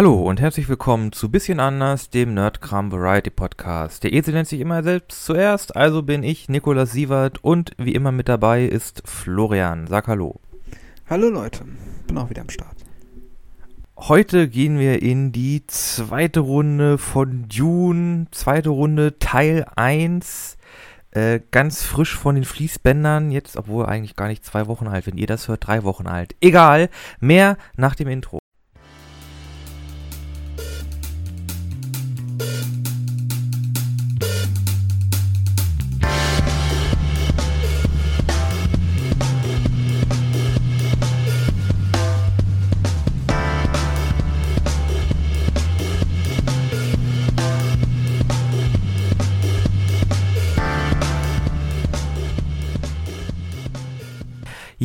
Hallo und herzlich willkommen zu Bisschen anders, dem Nerdkram Variety Podcast. Der Esel nennt sich immer selbst zuerst, also bin ich Nikolas Sievert und wie immer mit dabei ist Florian. Sag Hallo. Hallo Leute, bin auch wieder am Start. Heute gehen wir in die zweite Runde von Dune, zweite Runde Teil 1. Äh, ganz frisch von den Fließbändern, jetzt, obwohl eigentlich gar nicht zwei Wochen alt, wenn ihr das hört, drei Wochen alt. Egal, mehr nach dem Intro.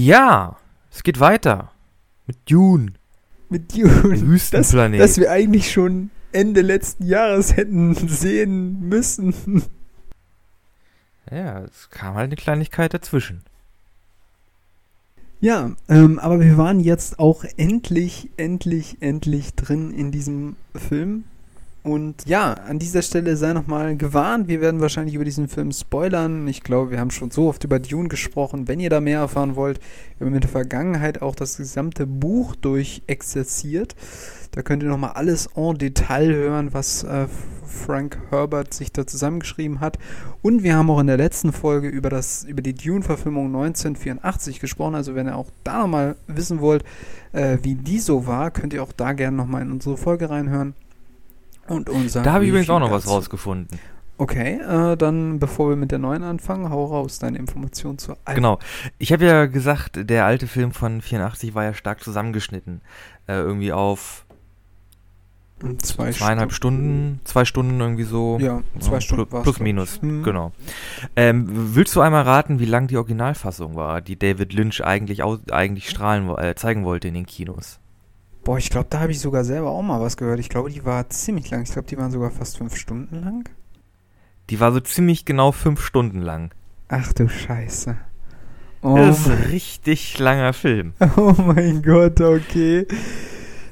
Ja, es geht weiter. Mit Dune. Mit Dune. Wüstenplanet. Das, das wir eigentlich schon Ende letzten Jahres hätten sehen müssen. Ja, es kam halt eine Kleinigkeit dazwischen. Ja, ähm, aber wir waren jetzt auch endlich, endlich, endlich drin in diesem Film. Und ja, an dieser Stelle sei nochmal gewarnt, wir werden wahrscheinlich über diesen Film spoilern. Ich glaube, wir haben schon so oft über Dune gesprochen. Wenn ihr da mehr erfahren wollt, wir haben in der Vergangenheit auch das gesamte Buch durchexerziert. Da könnt ihr nochmal alles en Detail hören, was äh, Frank Herbert sich da zusammengeschrieben hat. Und wir haben auch in der letzten Folge über, das, über die Dune-Verfilmung 1984 gesprochen. Also wenn ihr auch da nochmal wissen wollt, äh, wie die so war, könnt ihr auch da gerne nochmal in unsere Folge reinhören. Und unser da habe ich übrigens auch noch was rausgefunden. Okay, äh, dann bevor wir mit der neuen anfangen, hau raus deine Informationen zur alten. Genau. Ich habe ja gesagt, der alte Film von 84 war ja stark zusammengeschnitten. Äh, irgendwie auf zwei zweieinhalb Stunden. Stunden, zwei Stunden irgendwie so. Ja, zwei ja, Stunden. Plus, plus minus, hm. genau. Ähm, willst du einmal raten, wie lang die Originalfassung war, die David Lynch eigentlich, eigentlich strahlen, äh, zeigen wollte in den Kinos? Boah, ich glaube, da habe ich sogar selber auch mal was gehört. Ich glaube, die war ziemlich lang. Ich glaube, die waren sogar fast fünf Stunden lang. Die war so ziemlich genau fünf Stunden lang. Ach du Scheiße. Oh das ist ein richtig langer Film. Oh mein Gott, okay.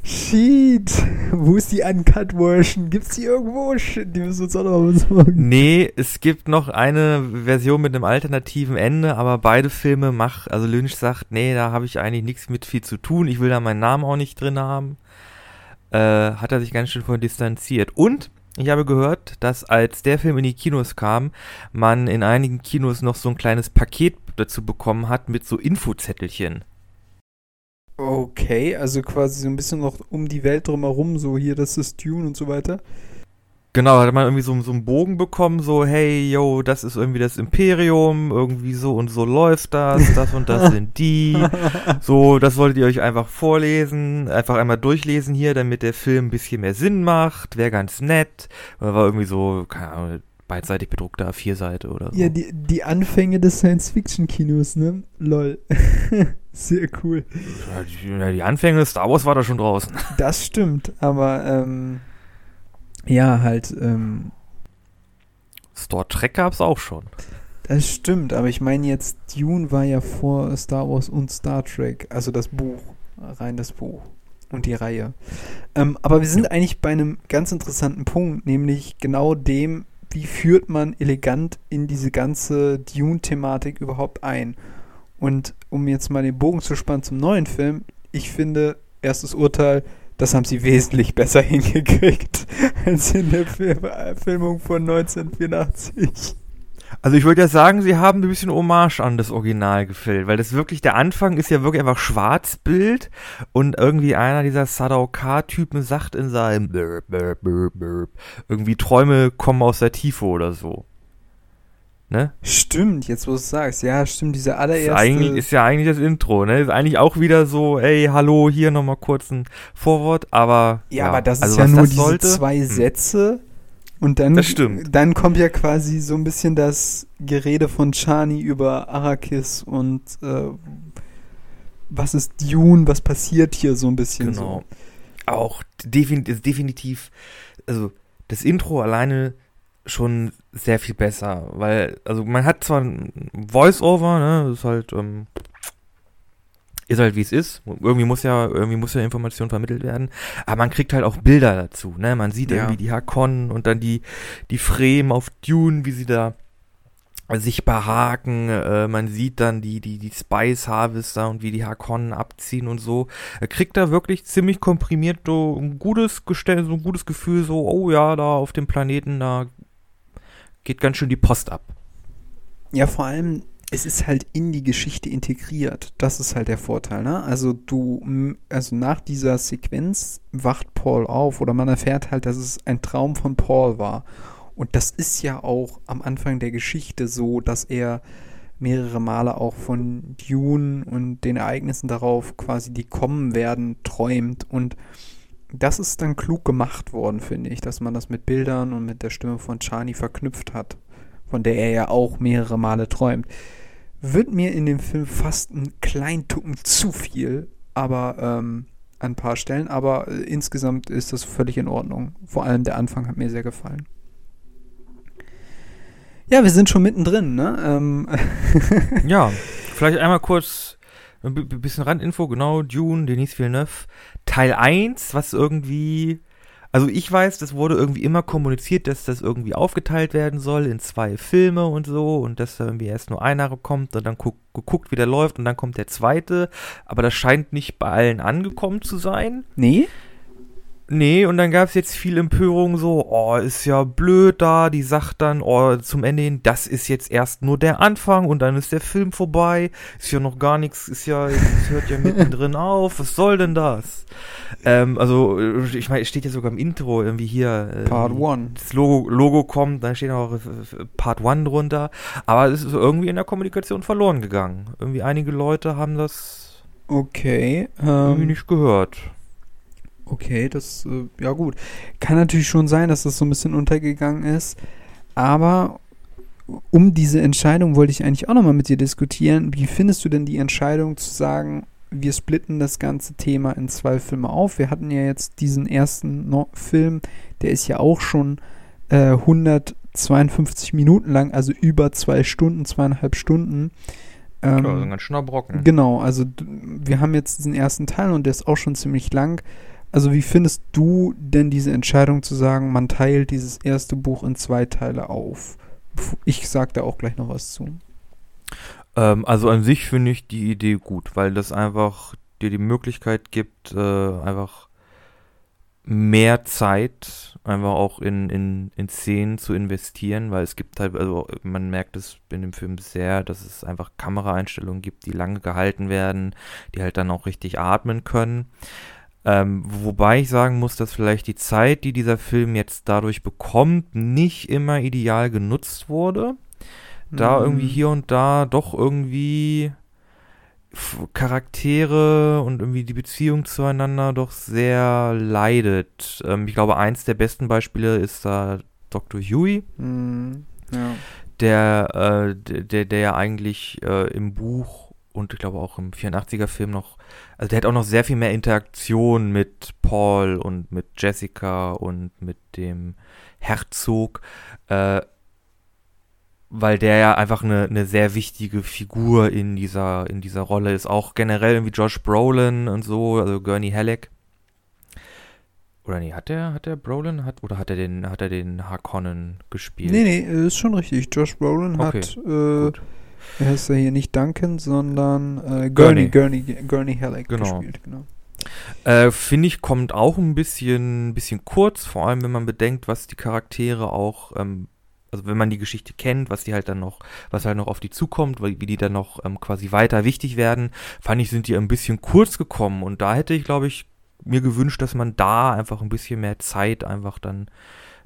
Shit. Wo ist die Uncut Version? Gibt's die irgendwo? Shit, die müssen uns auch noch mal sagen. Nee, es gibt noch eine Version mit einem alternativen Ende, aber beide Filme mach, also Lynch sagt, nee, da habe ich eigentlich nichts mit viel zu tun. Ich will da meinen Namen auch nicht drin haben. Äh, hat er sich ganz schön von distanziert. Und ich habe gehört, dass als der Film in die Kinos kam, man in einigen Kinos noch so ein kleines Paket dazu bekommen hat mit so Infozettelchen. Okay, also quasi so ein bisschen noch um die Welt drumherum, so hier, das ist Dune und so weiter. Genau, hat man irgendwie so, so einen Bogen bekommen, so, hey, yo, das ist irgendwie das Imperium, irgendwie so und so läuft das, das und das sind die. So, das wolltet ihr euch einfach vorlesen, einfach einmal durchlesen hier, damit der Film ein bisschen mehr Sinn macht, wäre ganz nett. War irgendwie so, keine Ahnung, beidseitig bedruckter A4-Seite oder so. Ja, die, die Anfänge des Science-Fiction-Kinos, ne? Lol. Sehr cool. Ja, die, Anfänge, Star Wars war da schon draußen. Das stimmt, aber ähm, ja, halt. Ähm, Star Trek gab es auch schon. Das stimmt, aber ich meine jetzt, Dune war ja vor Star Wars und Star Trek, also das Buch, rein das Buch und die Reihe. Ähm, aber wir sind eigentlich bei einem ganz interessanten Punkt, nämlich genau dem, wie führt man elegant in diese ganze Dune-Thematik überhaupt ein? Und um jetzt mal den Bogen zu spannen zum neuen Film, ich finde, erstes Urteil, das haben sie wesentlich besser hingekriegt als in der Film Filmung von 1984. Also ich würde ja sagen, sie haben ein bisschen Hommage an das Original gefällt, weil das wirklich, der Anfang ist ja wirklich einfach Schwarzbild und irgendwie einer dieser Sadaukar-Typen sagt in seinem Burp, Burp, Burp, Burp, irgendwie Träume kommen aus der Tiefe oder so. Ne? Stimmt, jetzt wo du es sagst. Ja, stimmt, diese allererste. Ist, eigentlich, ist ja eigentlich das Intro, ne? Ist eigentlich auch wieder so, ey, hallo, hier nochmal kurz ein Vorwort, aber. Ja, ja aber das also ist ja nur diese sollte, zwei hm. Sätze und dann, dann kommt ja quasi so ein bisschen das Gerede von Chani über Arrakis und äh, was ist Dune, was passiert hier so ein bisschen. Genau. So. Auch definitiv, definitiv, also das Intro alleine schon sehr viel besser, weil, also man hat zwar ein Voice-Over, ne, das ist halt, ähm, ist halt wie es ist. Irgendwie muss ja, irgendwie muss ja Information vermittelt werden. Aber man kriegt halt auch Bilder dazu, ne? Man sieht Ja. irgendwie die Hakon und dann die, die Fremen auf Dune, wie sie da sich behaken, äh, man sieht dann die, die, die Spice Harvester und wie die Hakonnen abziehen und so. Er kriegt da wirklich ziemlich komprimiert so ein gutes Gestell, so ein gutes Gefühl, so, oh ja, da auf dem Planeten, da geht ganz schön die Post ab. Ja, vor allem, es ist halt in die Geschichte integriert. Das ist halt der Vorteil, ne? Also du, also nach dieser Sequenz wacht Paul auf oder man erfährt halt, dass es ein Traum von Paul war. Und das ist ja auch am Anfang der Geschichte so, dass er mehrere Male auch von Dune und den Ereignissen darauf quasi, die kommen werden, träumt. Und das ist dann klug gemacht worden, finde ich, dass man das mit Bildern und mit der Stimme von Chani verknüpft hat, von der er ja auch mehrere Male träumt. Wird mir in dem Film fast ein klein Tucken zu viel, aber ähm, an ein paar Stellen, aber äh, insgesamt ist das völlig in Ordnung. Vor allem der Anfang hat mir sehr gefallen. Ja, wir sind schon mittendrin, ne? Ähm, Ja, vielleicht einmal kurz ein bi- bisschen Randinfo, genau, Dune, Denis Villeneuve, Teil 1, was irgendwie, also ich weiß, das wurde irgendwie immer kommuniziert, dass das irgendwie aufgeteilt werden soll in zwei Filme und so und dass da irgendwie erst nur einer kommt und dann guck, geguckt, wie der läuft und dann kommt der zweite, aber das scheint nicht bei allen angekommen zu sein. nee? Nee, und dann gab es jetzt viel Empörung, so, oh, ist ja blöd da, die sagt dann, oh, zum Ende hin, das ist jetzt erst nur der Anfang und dann ist der Film vorbei, ist ja noch gar nichts, ist ja, es hört ja mittendrin auf, was soll denn das? Ähm, also, ich meine, es steht ja sogar im Intro irgendwie hier. ähm, Part 1. Das Logo, Logo kommt, da steht auch äh, Part 1 drunter, aber es ist irgendwie in der Kommunikation verloren gegangen. Irgendwie einige Leute haben das Okay. irgendwie Ähm, nicht gehört. Okay, das, äh, ja gut. Kann natürlich schon sein, dass das so ein bisschen untergegangen ist. Aber um diese Entscheidung wollte ich eigentlich auch nochmal mit dir diskutieren. Wie findest du denn die Entscheidung zu sagen, wir splitten das ganze Thema in zwei Filme auf? Wir hatten ja jetzt diesen ersten no Film, der ist ja auch schon äh, 152 Minuten lang, also über zwei Stunden, zweieinhalb Stunden. Ähm, ja, also ein ganz schöner Brocken. Genau, also wir haben jetzt diesen ersten Teil und der ist auch schon ziemlich lang. Also wie findest du denn diese Entscheidung zu sagen, man teilt dieses erste Buch in zwei Teile auf? Ich sag da auch gleich noch was zu. Ähm, also an sich finde ich die Idee gut, weil das einfach dir die Möglichkeit gibt, äh, einfach mehr Zeit einfach auch in, in, in Szenen zu investieren, weil es gibt halt, also man merkt es in dem Film sehr, dass es einfach Kameraeinstellungen gibt, die lange gehalten werden, die halt dann auch richtig atmen können. Ähm, wobei ich sagen muss, dass vielleicht die Zeit, die dieser Film jetzt dadurch bekommt, nicht immer ideal genutzt wurde da Mhm. irgendwie hier und da doch irgendwie Charaktere und irgendwie die Beziehung zueinander doch sehr leidet. Ähm, ich glaube, eins der besten Beispiele ist da Dr. Huey, Mhm. Ja. der, äh, der, der, der ja eigentlich äh, im Buch und ich glaube auch im 84er Film noch, also der hat auch noch sehr viel mehr Interaktion mit Paul und mit Jessica und mit dem Herzog, äh, weil der ja einfach eine, eine sehr wichtige Figur in dieser, in dieser Rolle ist. Auch generell irgendwie Josh Brolin und so, also Gurney Halleck. Oder nee, hat der, hat der Brolin, hat, oder hat er den, hat er den Harkonnen gespielt? Nee, nee, ist schon richtig. Josh Brolin Okay, hat, äh. Er heißt ja hier nicht Duncan, sondern äh, Gurney, Gurney. Gurney, Halleck Genau. gespielt. Genau. Äh, Finde ich, kommt auch ein bisschen, bisschen kurz, vor allem wenn man bedenkt, was die Charaktere auch, ähm, also wenn man die Geschichte kennt, was die halt dann noch, was halt noch auf die zukommt, wie die dann noch ähm, quasi weiter wichtig werden, fand ich, sind die ein bisschen kurz gekommen und da hätte ich, glaube ich, mir gewünscht, dass man da einfach ein bisschen mehr Zeit einfach dann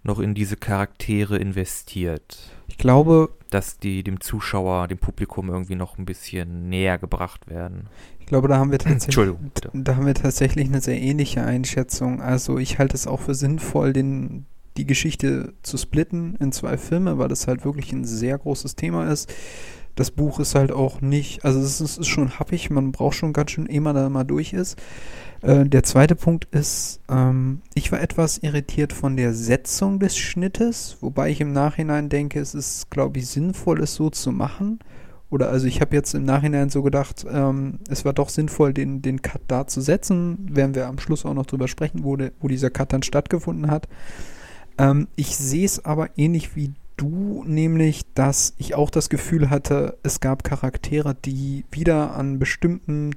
noch in diese Charaktere investiert. Ich glaube, Dass die dem Zuschauer, dem Publikum irgendwie noch ein bisschen näher gebracht werden. ich glaube, da haben wir tatsächlich. Da haben wir tatsächlich eine sehr ähnliche Einschätzung. Also ich halte es auch für sinnvoll, den, die Geschichte zu splitten in zwei Filme, weil das halt wirklich ein sehr großes Thema ist. Das Buch ist halt auch nicht, also es ist, ist schon happig, man braucht schon ganz schön, ehe man da mal durch ist. Äh, der zweite Punkt ist, ähm, ich war etwas irritiert von der Setzung des Schnittes, wobei ich im Nachhinein denke, es ist, glaube ich, sinnvoll, es so zu machen, oder also ich habe jetzt im Nachhinein so gedacht, ähm, es war doch sinnvoll, den, den Cut da zu setzen. Werden wir am Schluss auch noch drüber sprechen, wo, de, wo dieser Cut dann stattgefunden hat. Ähm, ich sehe es aber ähnlich wie du, nämlich, dass ich auch das Gefühl hatte, es gab Charaktere, die wieder an bestimmten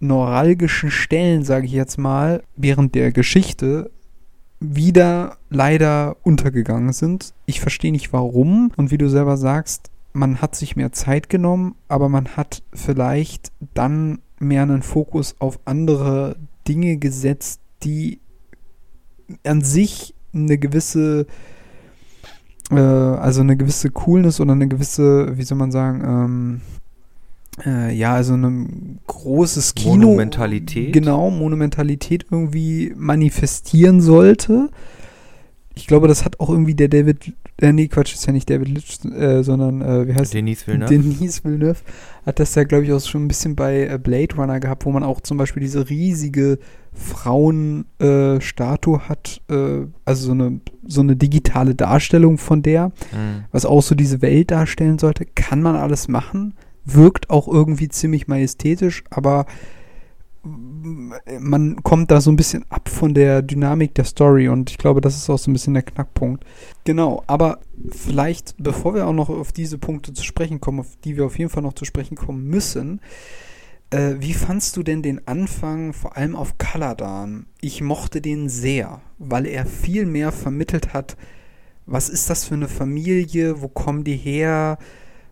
neuralgischen Stellen, sage ich jetzt mal, während der Geschichte wieder leider untergegangen sind. Ich verstehe nicht warum und wie du selber sagst, man hat sich mehr Zeit genommen, aber man hat vielleicht dann mehr einen Fokus auf andere Dinge gesetzt, die an sich eine gewisse, äh, also eine gewisse Coolness oder eine gewisse, wie soll man sagen, ähm, äh, ja, also ein großes Kino. Monumentalität. Genau, Monumentalität irgendwie manifestieren sollte. Ich glaube, das hat auch irgendwie der David, äh, nee, Quatsch, ist ja nicht David Litch, äh, sondern, äh, wie heißt Denis Villeneuve. Denis Villeneuve hat das ja, glaube ich, auch schon ein bisschen bei äh, Blade Runner gehabt, wo man auch zum Beispiel diese riesige Frauenstatue äh, hat, äh, also so eine, so eine digitale Darstellung von der, Mhm. was auch so diese Welt darstellen sollte. Kann man alles machen, wirkt auch irgendwie ziemlich majestätisch, aber man kommt da so ein bisschen ab von der Dynamik der Story und ich glaube, das ist auch so ein bisschen der Knackpunkt. Genau, aber vielleicht, bevor wir auch noch auf diese Punkte zu sprechen kommen, auf die wir auf jeden Fall noch zu sprechen kommen müssen, äh, wie fandst du denn den Anfang, vor allem auf Kaladan? Ich mochte den sehr, weil er viel mehr vermittelt hat, was ist das für eine Familie, wo kommen die her,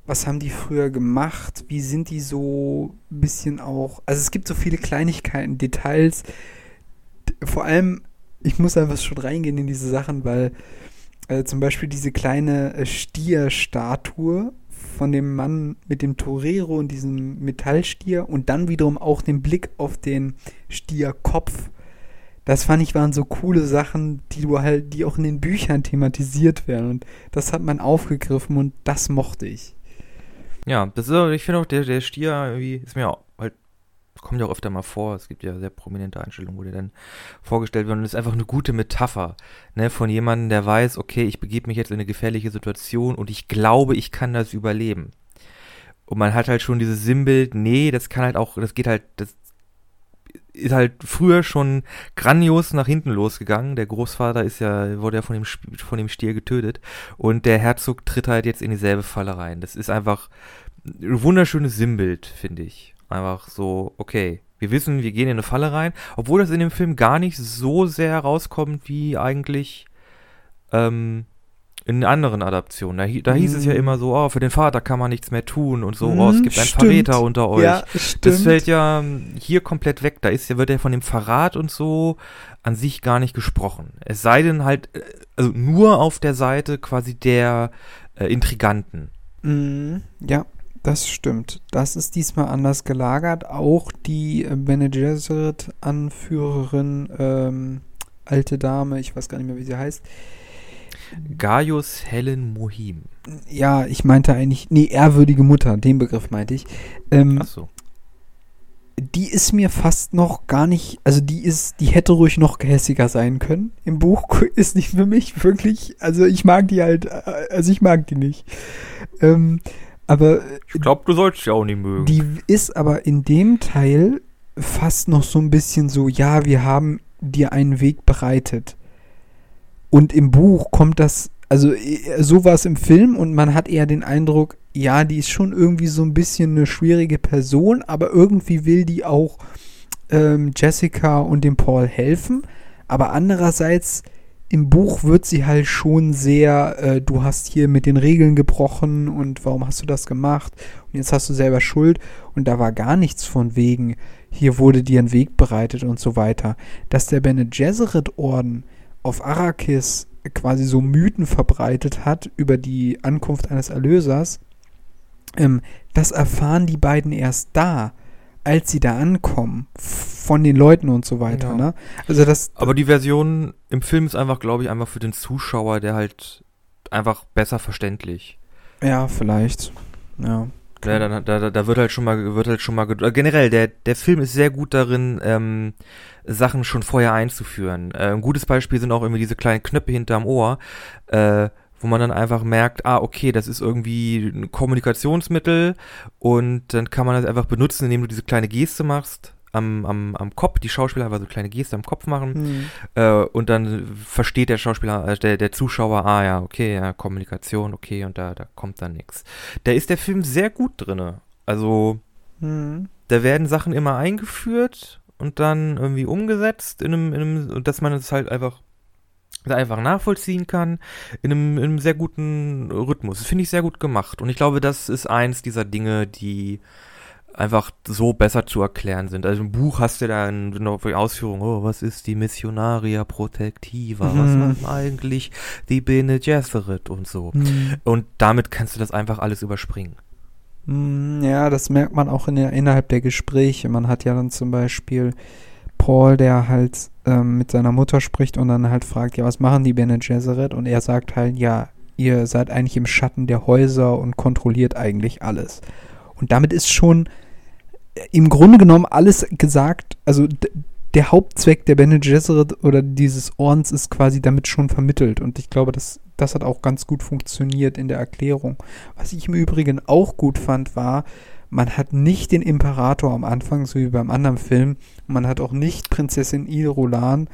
was haben die früher gemacht, wie sind die so ein bisschen auch, also es gibt so viele Kleinigkeiten, Details, vor allem, ich muss einfach schon reingehen in diese Sachen, weil äh, zum Beispiel diese kleine äh, Stierstatue von dem Mann mit dem Torero und diesem Metallstier und dann wiederum auch den Blick auf den Stierkopf. Das fand ich waren so coole Sachen, die du halt, die auch in den Büchern thematisiert werden und das hat man aufgegriffen und das mochte ich. Ja, das ist, ich finde auch, der, der Stier irgendwie ist mir auch halt, kommt ja auch öfter mal vor. Es gibt ja sehr prominente Einstellungen, wo der dann vorgestellt wird. Und ist einfach eine gute Metapher, ne, von jemandem, der weiß, okay, ich begebe mich jetzt in eine gefährliche Situation und ich glaube, ich kann das überleben. Und man hat halt schon dieses Sinnbild, nee, das kann halt auch, das geht halt, das ist halt früher schon grandios nach hinten losgegangen. Der Großvater ist ja, wurde ja von dem, von dem Stier getötet. Und der Herzog tritt halt jetzt in dieselbe Falle rein. Das ist einfach ein wunderschönes Sinnbild, finde ich. Einfach so, okay, wir wissen, wir gehen in eine Falle rein, obwohl das in dem Film gar nicht so sehr rauskommt wie eigentlich ähm, in anderen Adaptionen. Da, da hieß es ja Mm. immer so, oh, für den Vater kann man nichts mehr tun und so, oh, es Mm, gibt einen stimmt. Verräter unter euch. Ja, stimmt. Das fällt ja ähm, hier komplett weg. Da ist ja, wird ja von dem Verrat und so an sich gar nicht gesprochen. Es sei denn halt, äh, also nur auf der Seite quasi der äh, Intriganten. Mhm, ja, das stimmt. Das ist diesmal anders gelagert. Auch die äh, Bene Gesserit-Anführerin, ähm, alte Dame, ich weiß gar nicht mehr, wie sie heißt. Gaius Helen Mohim. Ja, ich meinte eigentlich, nee, ehrwürdige Mutter, den Begriff meinte ich. Ähm, Achso. die ist mir fast noch gar nicht, also die ist, die hätte ruhig noch gehässiger sein können. Im Buch ist nicht für mich wirklich, also ich mag die halt, also ich mag die nicht. Ähm, aber Ich glaube, du sollst ja auch nicht mögen. Die ist aber in dem Teil fast noch so ein bisschen so, ja, wir haben dir einen Weg bereitet. Und im Buch kommt das, also äh, so war es im Film und man hat eher den Eindruck, ja, die ist schon irgendwie so ein bisschen eine schwierige Person, aber irgendwie will die auch ähm, Jessica und dem Paul helfen. Aber andererseits im Buch wird sie halt schon sehr, äh, du hast hier mit den Regeln gebrochen und warum hast du das gemacht? Und jetzt hast du selber Schuld. Und da war gar nichts von wegen, hier wurde dir ein Weg bereitet und so weiter. Dass der Bene Gesserit-Orden auf Arrakis quasi so Mythen verbreitet hat über die Ankunft eines Erlösers, ähm, das erfahren die beiden erst da, als sie da ankommen, von den Leuten und so weiter. Ja. Ne? Also das, Aber die Version im Film ist einfach, glaube ich, einfach für den Zuschauer, der halt einfach besser verständlich. ja, vielleicht. Ja. Ja, da, da, da wird halt schon mal, wird halt schon mal, generell, der, der Film ist sehr gut darin, ähm, Sachen schon vorher einzuführen. Äh, ein gutes Beispiel sind auch irgendwie diese kleinen Knöpfe hinterm Ohr, äh, wo man dann einfach merkt, ah, okay, das ist irgendwie ein Kommunikationsmittel und dann kann man das einfach benutzen, indem du diese kleine Geste machst am, am, am Kopf, die Schauspieler einfach so kleine Geste am Kopf machen Mhm. äh, und dann versteht der Schauspieler, äh, der, der Zuschauer, ah ja, okay, ja, Kommunikation, okay, und da, da kommt dann nichts. Da ist der Film sehr gut drinne. Also, Mhm. da werden Sachen immer eingeführt und dann irgendwie umgesetzt in einem, in einem und dass man es halt einfach einfach nachvollziehen kann in einem, in einem sehr guten Rhythmus. Das finde ich sehr gut gemacht und ich glaube, das ist eins dieser Dinge, die einfach so besser zu erklären sind. Also im Buch hast du da noch die Ausführung, oh, was ist die Missionaria Protectiva, was Mhm. machen eigentlich die Bene Gesserit und so. Mhm. Und damit kannst du das einfach alles überspringen. Mm, Ja, das merkt man auch in der, innerhalb der Gespräche. Man hat ja dann zum Beispiel Paul, der halt ähm, mit seiner Mutter spricht und dann halt fragt, ja, was machen die Bene Gesserit? Und er sagt halt, ja, ihr seid eigentlich im Schatten der Häuser und kontrolliert eigentlich alles. Und damit ist schon im Grunde genommen alles gesagt, also der Hauptzweck der Bene Gesserit oder dieses Ordens ist quasi damit schon vermittelt. Und ich glaube, das, das hat auch ganz gut funktioniert in der Erklärung. Was ich im Übrigen auch gut fand, war, man hat nicht den Imperator am Anfang, so wie beim anderen Film. Man hat auch nicht Prinzessin Irulan,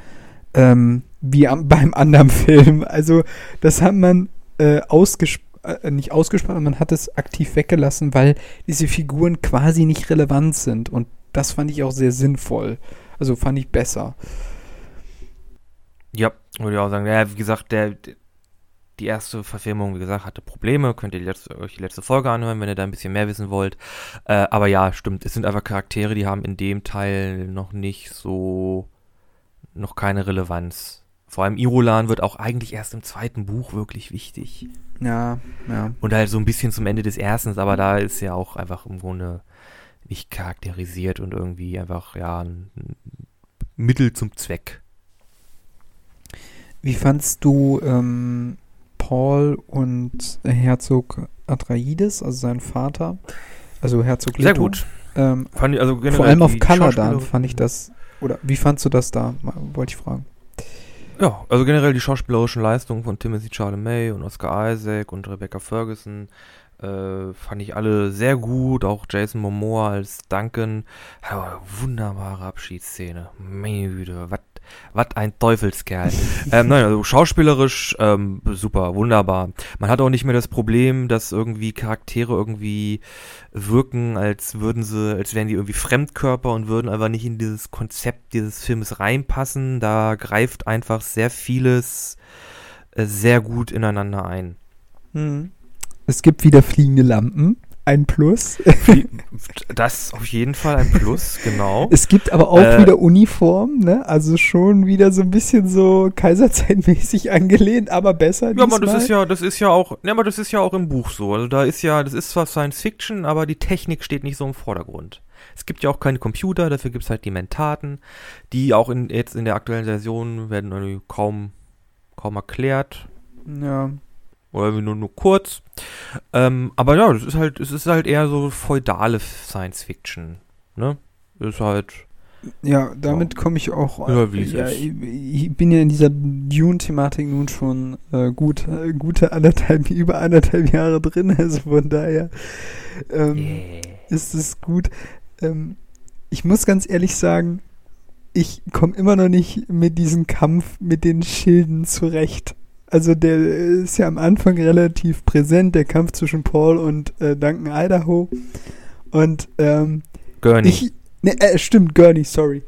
ähm, wie am, beim anderen Film. Also, das hat man äh, ausgesprochen. Äh, nicht ausgesprochen, man hat es aktiv weggelassen, weil diese Figuren quasi nicht relevant sind. Und das fand ich auch sehr sinnvoll. Also fand ich besser. Ja, würde ich auch sagen. Ja, wie gesagt, der, die erste Verfilmung, wie gesagt, hatte Probleme. Könnt ihr die letzte, euch die letzte Folge anhören, wenn ihr da ein bisschen mehr wissen wollt. Äh, aber ja, stimmt. Es sind einfach Charaktere, die haben in dem Teil noch nicht so, noch keine Relevanz. Vor allem Irulan wird auch eigentlich erst im zweiten Buch wirklich wichtig. Ja, ja. Und halt so ein bisschen zum Ende des ersten, aber da ist ja auch einfach im Grunde nicht charakterisiert und irgendwie einfach, ja, ein Mittel zum Zweck. Wie fandst du ähm, Paul und Herzog Atreides, also sein Vater? Also Herzog Sehr Leto? gut. Ähm, ich, also vor allem auf Schauspieler- fand ich das. Oder wie fandst du das da? Wollte ich fragen. Ja, also generell die schauspielerischen Leistungen von Timothy Chalamet und Oscar Isaac und Rebecca Ferguson äh, fand ich alle sehr gut. Auch Jason Momoa als Duncan. Ja, wunderbare Abschiedsszene. Meine Güte, was was ein Teufelskerl. ähm, nein, also schauspielerisch ähm, super, wunderbar. Man hat auch nicht mehr das Problem, dass irgendwie Charaktere irgendwie wirken, als würden sie, als wären die irgendwie Fremdkörper und würden einfach nicht in dieses Konzept dieses Filmes reinpassen. Da greift einfach sehr vieles äh, sehr gut ineinander ein. Es gibt wieder fliegende Lampen. Ein Plus. Das ist auf jeden Fall ein Plus, genau. Es gibt aber auch Äh, wieder Uniformen, ne? Also schon wieder so ein bisschen so kaiserzeitmäßig angelehnt, aber besser. Ja, aber das ist ja, das ist ja auch, ja, aber das ist ja auch im Buch so. Also da ist ja, das ist zwar Science Fiction, aber die Technik steht nicht so im Vordergrund. Es gibt ja auch keine Computer, dafür gibt es halt die Mentaten, die auch in, jetzt in der aktuellen Version werden irgendwie kaum, kaum erklärt. Ja. Oder nur, nur kurz. Ähm, aber ja, das ist halt, es ist halt eher so feudale Science Fiction. Ne? Ist halt. Ja, damit komme ich auch. Ja, wie es ja, ist. ich, ich bin ja in dieser Dune-Thematik nun schon äh, gut, äh, gute anderthalb, über anderthalb Jahre drin, also von daher ähm, Yeah. ist es gut. Ähm, ich muss ganz ehrlich sagen, ich komme immer noch nicht mit diesem Kampf mit den Schilden zurecht. Also der ist ja am Anfang relativ präsent, der Kampf zwischen Paul und äh, Duncan Idaho. Und ähm, Gurney. ich, ne, äh, stimmt, Gurney, sorry.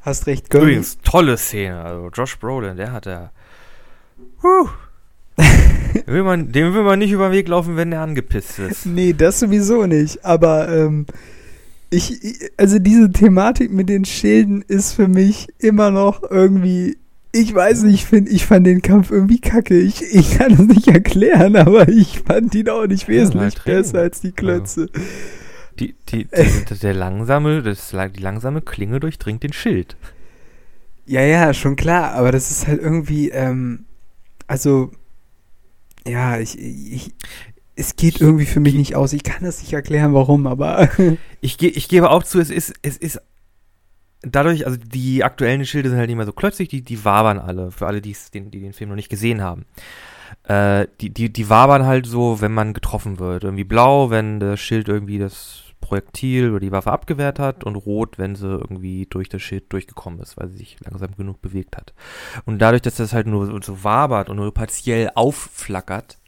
Hast recht, Gurney. Übrigens, tolle Szene. Also Josh Brolin, der hat ja. Huh. dem, will man, dem will man nicht über den Weg laufen, wenn der angepisst ist. Nee, das sowieso nicht. Aber ähm, ich, ich- also diese Thematik mit den Schilden ist für mich immer noch irgendwie. Ich weiß nicht, ich finde, ich fand den Kampf irgendwie kacke. Ich, ich kann es nicht erklären, aber ich fand ihn auch nicht wesentlich reden. besser als die Klötze. Die, die, die, der langsame, das, die langsame Klinge durchdringt den Schild. Ja, ja, schon klar, aber das ist halt irgendwie, ähm, also, ja, ich, ich, es geht irgendwie für mich nicht aus. Ich kann das nicht erklären, warum, aber Ich, ge ich gebe auch zu, es ist, es ist dadurch, also die aktuellen Schilde sind halt nicht mehr so klötzig, die, die wabern alle, für alle, die's, den, die den Film noch nicht gesehen haben. Äh, die, die, die wabern halt so, wenn man getroffen wird. Irgendwie blau, wenn das Schild irgendwie das Projektil oder die Waffe abgewehrt hat und rot, wenn sie irgendwie durch das Schild durchgekommen ist, weil sie sich langsam genug bewegt hat. Und dadurch, dass das halt nur so wabert und nur partiell aufflackert,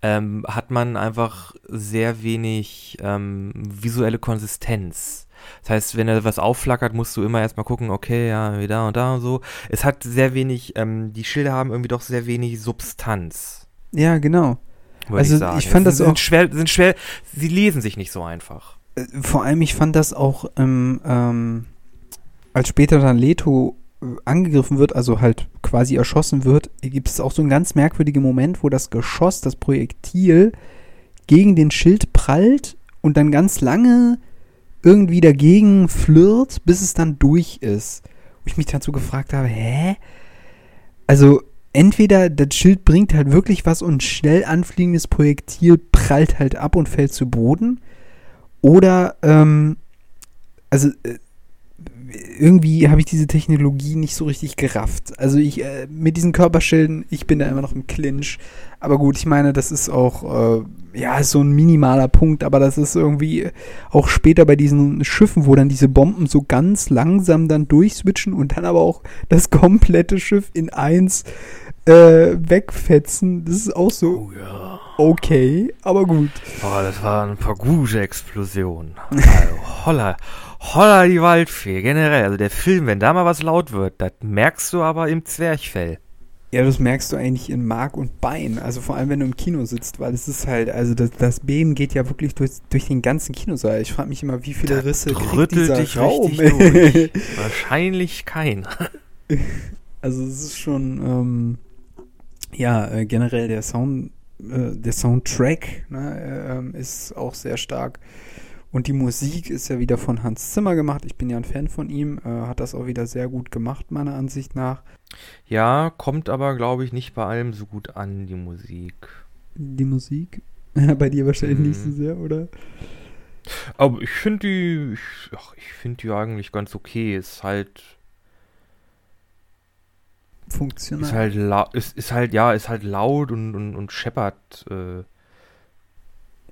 ähm, hat man einfach sehr wenig ähm, visuelle Konsistenz. Das heißt, wenn er was aufflackert, musst du immer erstmal gucken, okay, ja, wie da und da und so. Es hat sehr wenig, ähm, die Schilder haben irgendwie doch sehr wenig Substanz. Ja, genau. Also ich, ich fand das sind, auch schwer, sind schwer, sie lesen sich nicht so einfach. Äh, vor allem, ich fand das auch, ähm, ähm, als später dann Leto äh, angegriffen wird, also halt quasi erschossen wird, gibt es auch so einen ganz merkwürdigen Moment, wo das Geschoss, das Projektil gegen den Schild prallt und dann ganz lange irgendwie dagegen flirt, bis es dann durch ist. Wo ich mich dazu gefragt habe, hä? Also entweder das Schild bringt halt wirklich was und ein schnell anfliegendes Projektil prallt halt ab und fällt zu Boden. Oder, ähm, also äh, irgendwie habe ich diese Technologie nicht so richtig gerafft. Also ich, äh, mit diesen Körperschilden, ich bin da immer noch im Clinch. Aber gut, ich meine, das ist auch, äh, ja, ist so ein minimaler Punkt, aber das ist irgendwie auch später bei diesen Schiffen, wo dann diese Bomben so ganz langsam dann durchswitchen und dann aber auch das komplette Schiff in eins äh, wegfetzen. Das ist auch so. Oh ja. Okay, aber gut. Oh, das waren ein paar gute Explosionen. Also, holla, holla die Waldfee, generell. Also der Film, wenn da mal was laut wird, das merkst du aber im Zwerchfell. Ja, das merkst du eigentlich in Mark und Bein. Also vor allem, wenn du im Kino sitzt, weil es ist halt, also das, das Beben geht ja wirklich durch, durch den ganzen Kinosaal. Ich frage mich immer, wie viele da Risse kriegt dieser dich Raum. durch. Wahrscheinlich kein. Also es ist schon, ähm, ja, äh, generell der Sound, äh, der Soundtrack ne, äh, ist auch sehr stark. Und die Musik ist ja wieder von Hans Zimmer gemacht. Ich bin ja ein Fan von ihm. Äh, hat das auch wieder sehr gut gemacht, meiner Ansicht nach. Ja, kommt aber, glaube ich, nicht bei allem so gut an, die Musik. Die Musik? bei dir wahrscheinlich hm. nicht so mhm. sehr, oder? Aber ich finde die, ich, ich finde die eigentlich ganz okay. Ist halt funktional. Ist halt, ist, ist halt, ja, ist halt laut und, und, und scheppert. Äh,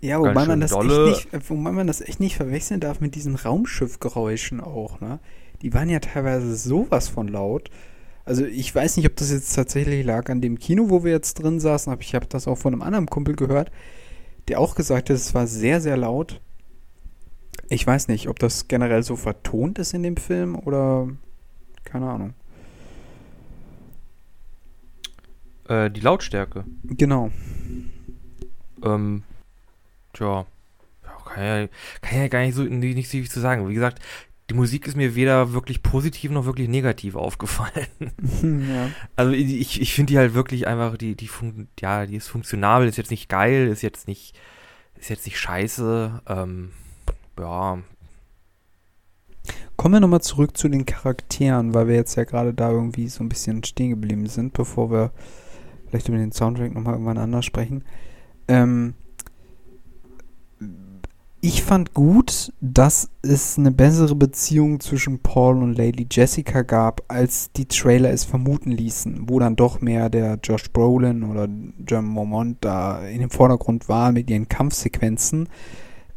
ja, wobei man, das echt nicht, wobei man das echt nicht verwechseln darf mit diesen Raumschiffgeräuschen auch, ne? Die waren ja teilweise sowas von laut. Also ich weiß nicht, ob das jetzt tatsächlich lag an dem Kino, wo wir jetzt drin saßen, aber ich habe das auch von einem anderen Kumpel gehört, der auch gesagt hat, es war sehr, sehr laut. Ich weiß nicht, ob das generell so vertont ist in dem Film oder keine Ahnung. Äh, die Lautstärke. Genau. Ähm, tja. Kann ja, kann ja gar nicht so nicht so viel zu sagen. Wie gesagt, die Musik ist mir weder wirklich positiv noch wirklich negativ aufgefallen. ja. Also ich, ich finde die halt wirklich einfach, die, die ja, die ist funktionabel, ist jetzt nicht geil, ist jetzt nicht, ist jetzt nicht scheiße. Ähm, ja. Kommen wir nochmal zurück zu den Charakteren, weil wir jetzt ja gerade da irgendwie so ein bisschen stehen geblieben sind, bevor wir vielleicht über den Soundtrack nochmal irgendwann anders sprechen. Ähm, ich fand gut, dass es eine bessere Beziehung zwischen Paul und Lady Jessica gab, als die Trailer es vermuten ließen, wo dann doch mehr der Josh Brolin oder John Mormont da in dem Vordergrund war mit ihren Kampfsequenzen.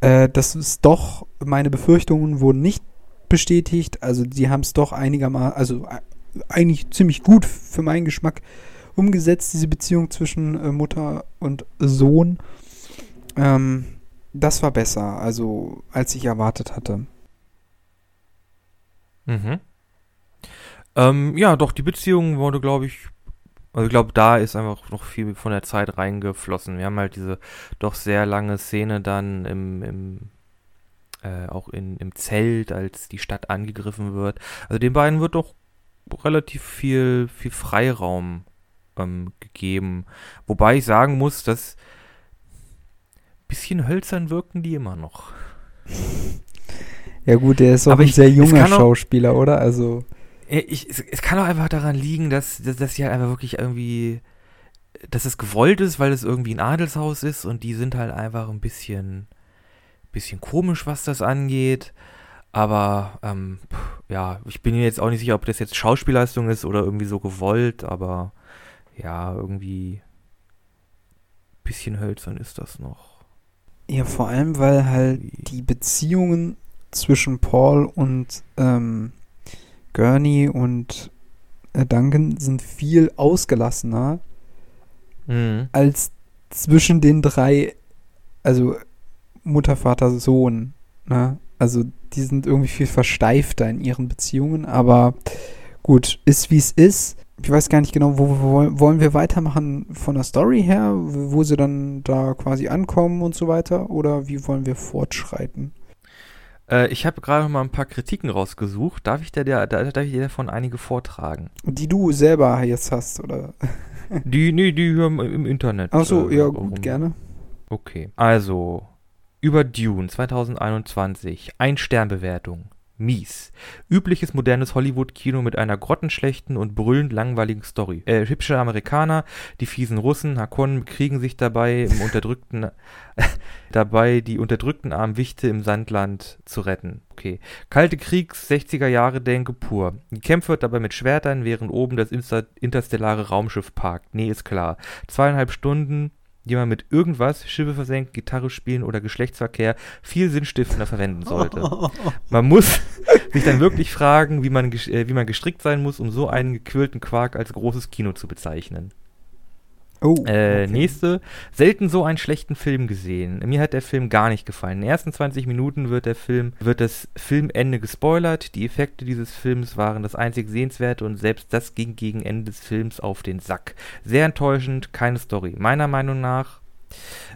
Äh, das ist doch, meine Befürchtungen wurden nicht bestätigt, also die haben es doch einigermaßen, also äh, eigentlich ziemlich gut für meinen Geschmack umgesetzt, diese Beziehung zwischen äh, Mutter und Sohn. Ähm, das war besser, also als ich erwartet hatte. Mhm. Ähm, ja, doch, die Beziehung wurde, glaube ich, also ich glaube, da ist einfach noch viel von der Zeit reingeflossen. Wir haben halt diese doch sehr lange Szene dann im, im äh, auch in, im Zelt, als die Stadt angegriffen wird. Also den beiden wird doch relativ viel, viel Freiraum ähm, gegeben. Wobei ich sagen muss, dass bisschen hölzern wirken die immer noch. Ja gut, der ist auch Aber ein ich, sehr junger Schauspieler, auch, oder? Also ich, es, es, kann auch einfach daran liegen, dass, dass, dass sie halt einfach wirklich irgendwie, dass es gewollt ist, weil es irgendwie ein Adelshaus ist und die sind halt einfach ein bisschen, bisschen komisch, was das angeht. Aber ähm, ja, ich bin mir jetzt auch nicht sicher, ob das jetzt Schauspielleistung ist oder irgendwie so gewollt, aber ja, irgendwie bisschen hölzern ist das noch. Ja, vor allem, weil halt Irgendwie. die Beziehungen zwischen Paul und ähm, Gurney und äh, Duncan sind viel ausgelassener Mhm. als zwischen den drei, also Mutter, Vater, Sohn. Ne? Also die sind irgendwie viel versteifter in ihren Beziehungen, aber gut, ist wie es ist. Ich weiß gar nicht genau, wo, wo wollen wir weitermachen von der Story her, wo sie dann da quasi ankommen und so weiter, oder wie wollen wir fortschreiten? Äh, ich habe gerade mal ein paar Kritiken rausgesucht. Darf ich dir, da, da, darf ich dir davon einige vortragen? Die du selber jetzt hast, oder? Die, nee, die im, im Internet. Ach so, äh, ja rum- gut, gerne. Okay. Also, über Dune 2021. Ein Sternbewertung. Mies. Übliches modernes Hollywood-Kino mit einer grottenschlechten und brüllend langweiligen Story. Äh, hübsche Amerikaner, die fiesen Russen, Hakonnen bekriegen sich dabei im unterdrückten, dabei die unterdrückten armen Wichte im Sandland zu retten. Okay. Kalte Kriegs 60er Jahre Denke pur. Gekämpft wird dabei mit Schwertern, während oben das Insta interstellare Raumschiff parkt. Nee, ist klar. Zweieinhalb Stunden, die man mit irgendwas, Schiffe versenken, Gitarre spielen oder Geschlechtsverkehr viel sinnstiftender verwenden sollte. Man muss sich dann wirklich fragen, wie man, äh, wie man gestrickt sein muss, um so einen gequirlten Quark als großes Kino zu bezeichnen. Oh, Äh, okay. Nächste, selten so einen schlechten Film gesehen. Mir hat der Film gar nicht gefallen. In den ersten 20 Minuten wird der Film, wird das Filmende gespoilert. Die Effekte dieses Films waren das einzig Sehenswerte und selbst das ging gegen Ende des Films auf den Sack. Sehr enttäuschend, keine Story. Meiner Meinung nach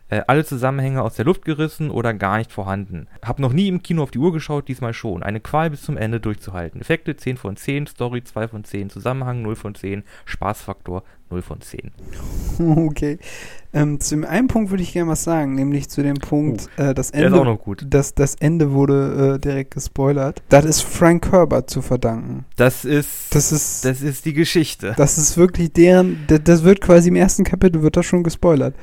äh, alle Zusammenhänge aus der Luft gerissen oder gar nicht vorhanden. Hab noch nie im Kino auf die Uhr geschaut, diesmal schon. Eine Qual bis zum Ende durchzuhalten. Effekte 10 von 10, Story 2 von 10, Zusammenhang 0 von 10, Spaßfaktor 0 von 10. Okay. Ähm, zu dem einen Punkt würde ich gerne was sagen, nämlich zu dem Punkt, äh, das Ende. auch noch gut. Das, das Ende wurde äh, direkt gespoilert. Das ist Frank Herbert zu verdanken. Das ist, Das ist, das, das ist die Geschichte. ist wirklich deren, das, das wird quasi im ersten Kapitel wird das schon gespoilert.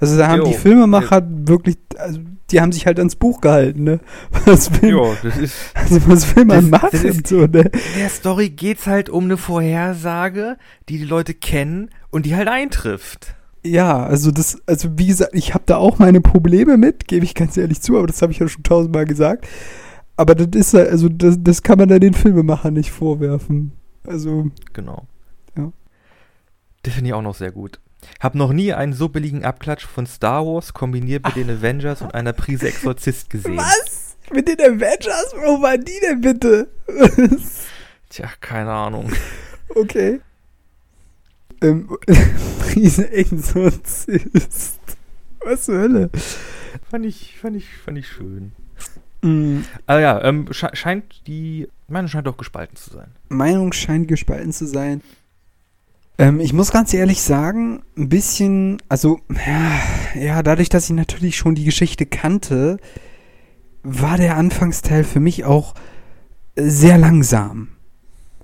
Also da haben Jo. die Filmemacher wirklich, also die haben sich halt ans Buch gehalten, ne? Was will, Jo, das ist. also was will man Das- machen? das ist- so, ne? In der Story geht's halt um eine Vorhersage, die die Leute kennen und die halt eintrifft. Ja, also das, also wie gesagt, ich habe da auch meine Probleme mit, gebe ich ganz ehrlich zu, aber das habe ich ja schon tausendmal gesagt. Aber das ist ja- also das, das kann man dann den Filmemachern nicht vorwerfen. Also Genau. Ja. Das finde ich auch noch sehr gut. Hab noch nie einen so billigen Abklatsch von Star Wars kombiniert mit den Avengers und einer Prise Exorzist gesehen. was mit den Avengers? Wo waren die denn bitte? Tja, keine Ahnung. okay. Ähm, Riese Exorzist. Was zur Hölle? Fand ich, fand ich, fand ich schön. Mm, Ah ja, ähm, sche scheint die Meinung scheint doch gespalten zu sein. Meinung scheint gespalten zu sein. Ähm, ich muss ganz ehrlich sagen, ein bisschen, also, ja, ja, dadurch, dass ich natürlich schon die Geschichte kannte, war der Anfangsteil für mich auch sehr langsam.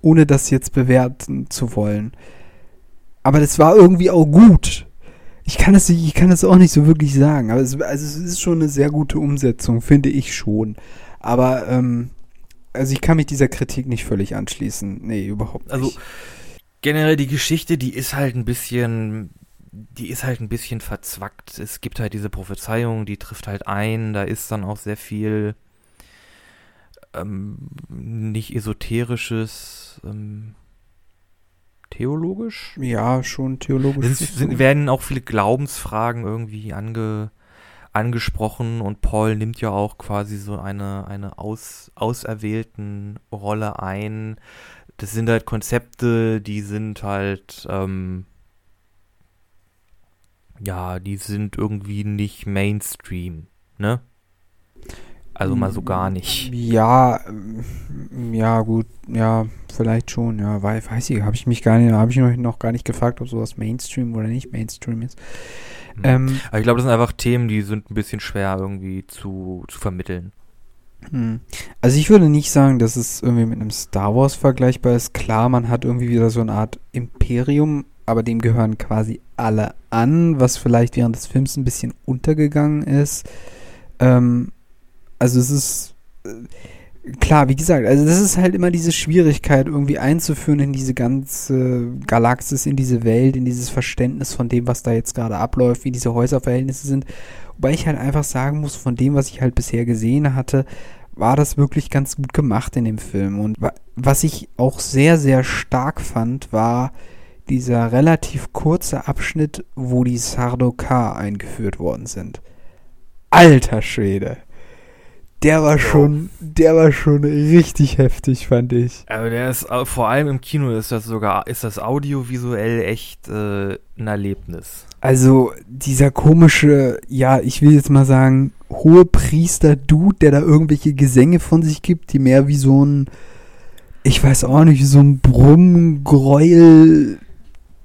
Ohne das jetzt bewerten zu wollen. Aber das war irgendwie auch gut. Ich kann das, ich kann das auch nicht so wirklich sagen. Aber es, also es ist schon eine sehr gute Umsetzung, finde ich schon. Aber, ähm, also ich kann mich dieser Kritik nicht völlig anschließen. Nee, überhaupt nicht. Also generell die Geschichte, die ist halt ein bisschen, die ist halt ein bisschen verzwackt. Es gibt halt diese Prophezeiung, die trifft halt ein. Da ist dann auch sehr viel ähm, nicht esoterisches, ähm, theologisch. ja, schon theologisch. Es sind, werden auch viele Glaubensfragen irgendwie ange, angesprochen und Paul nimmt ja auch quasi so eine, eine aus, auserwählten Rolle ein. Das sind halt Konzepte, die sind halt, ähm, ja, die sind irgendwie nicht Mainstream, ne? Also mal so gar nicht. Ja, ja, gut, ja, vielleicht schon, ja, weiß, weiß ich, habe ich mich gar nicht, habe ich noch, noch gar nicht gefragt, ob sowas Mainstream oder nicht Mainstream ist. Hm. Ähm, Aber ich glaube, das sind einfach Themen, die sind ein bisschen schwer irgendwie zu, zu vermitteln. Hm. also ich würde nicht sagen, dass es irgendwie mit einem Star Wars vergleichbar ist. Klar, man hat irgendwie wieder so eine Art Imperium, aber dem gehören quasi alle an, was vielleicht während des Films ein bisschen untergegangen ist. Ähm, also es ist, äh, klar, wie gesagt, also das ist halt immer diese Schwierigkeit, irgendwie einzuführen in diese ganze Galaxis, in diese Welt, in dieses Verständnis von dem, was da jetzt gerade abläuft, wie diese Häuserverhältnisse sind. Wobei ich halt einfach sagen muss, von dem, was ich halt bisher gesehen hatte, war das wirklich ganz gut gemacht in dem Film. Und was ich auch sehr, sehr stark fand, war dieser relativ kurze Abschnitt, wo die Sardokar eingeführt worden sind. Alter Schwede. Der war schon, der war schon richtig heftig, fand ich. Aber der ist vor allem im Kino ist das sogar, ist das audiovisuell echt äh, ein Erlebnis. Also dieser komische, ja, ich will jetzt mal sagen, hohe Priester-Dude, der da irgendwelche Gesänge von sich gibt, die mehr wie so ein, ich weiß auch nicht, so ein Brumm, Gräuel,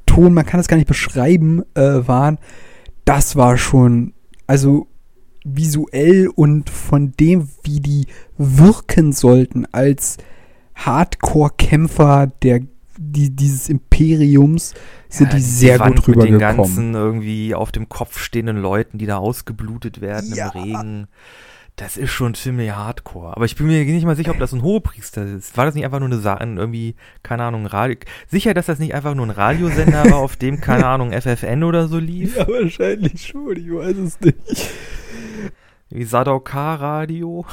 Ton, man kann es gar nicht beschreiben, äh, waren. Das war schon, also visuell und von dem, wie die wirken sollten als Hardcore-Kämpfer der die, dieses Imperiums sind ja, die sehr die gut rübergekommen. Mit den ganzen irgendwie auf dem Kopf stehenden Leuten, die da ausgeblutet werden ja. im Regen. Das ist schon ziemlich hardcore. Aber ich bin mir nicht mal sicher, ob das ein Hohepriester ist. War das nicht einfach nur eine Sache, irgendwie, keine Ahnung, Radio. Sicher, dass das nicht einfach nur ein Radiosender war, auf dem, keine Ahnung, FFN oder so lief? Ja, wahrscheinlich schon, ich weiß es nicht. Wie Sadokar-Radio.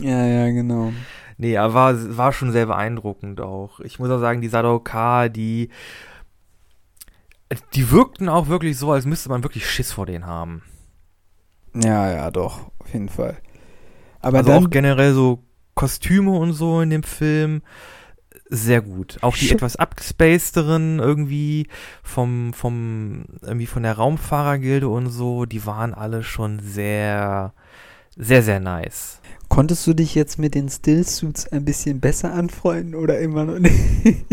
Ja, ja, genau. Nee, aber war, war schon sehr beeindruckend auch. Ich muss auch sagen, die Sadokar, die, die wirkten auch wirklich so, als müsste man wirklich Schiss vor denen haben. Ja, ja, doch, auf jeden Fall. Aber also auch generell so Kostüme und so in dem Film sehr gut. Auch die etwas abgespacederen irgendwie vom, vom, irgendwie von der Raumfahrergilde und so, die waren alle schon sehr, sehr, sehr nice. Konntest du dich jetzt mit den Stillsuits ein bisschen besser anfreunden oder immer noch nicht?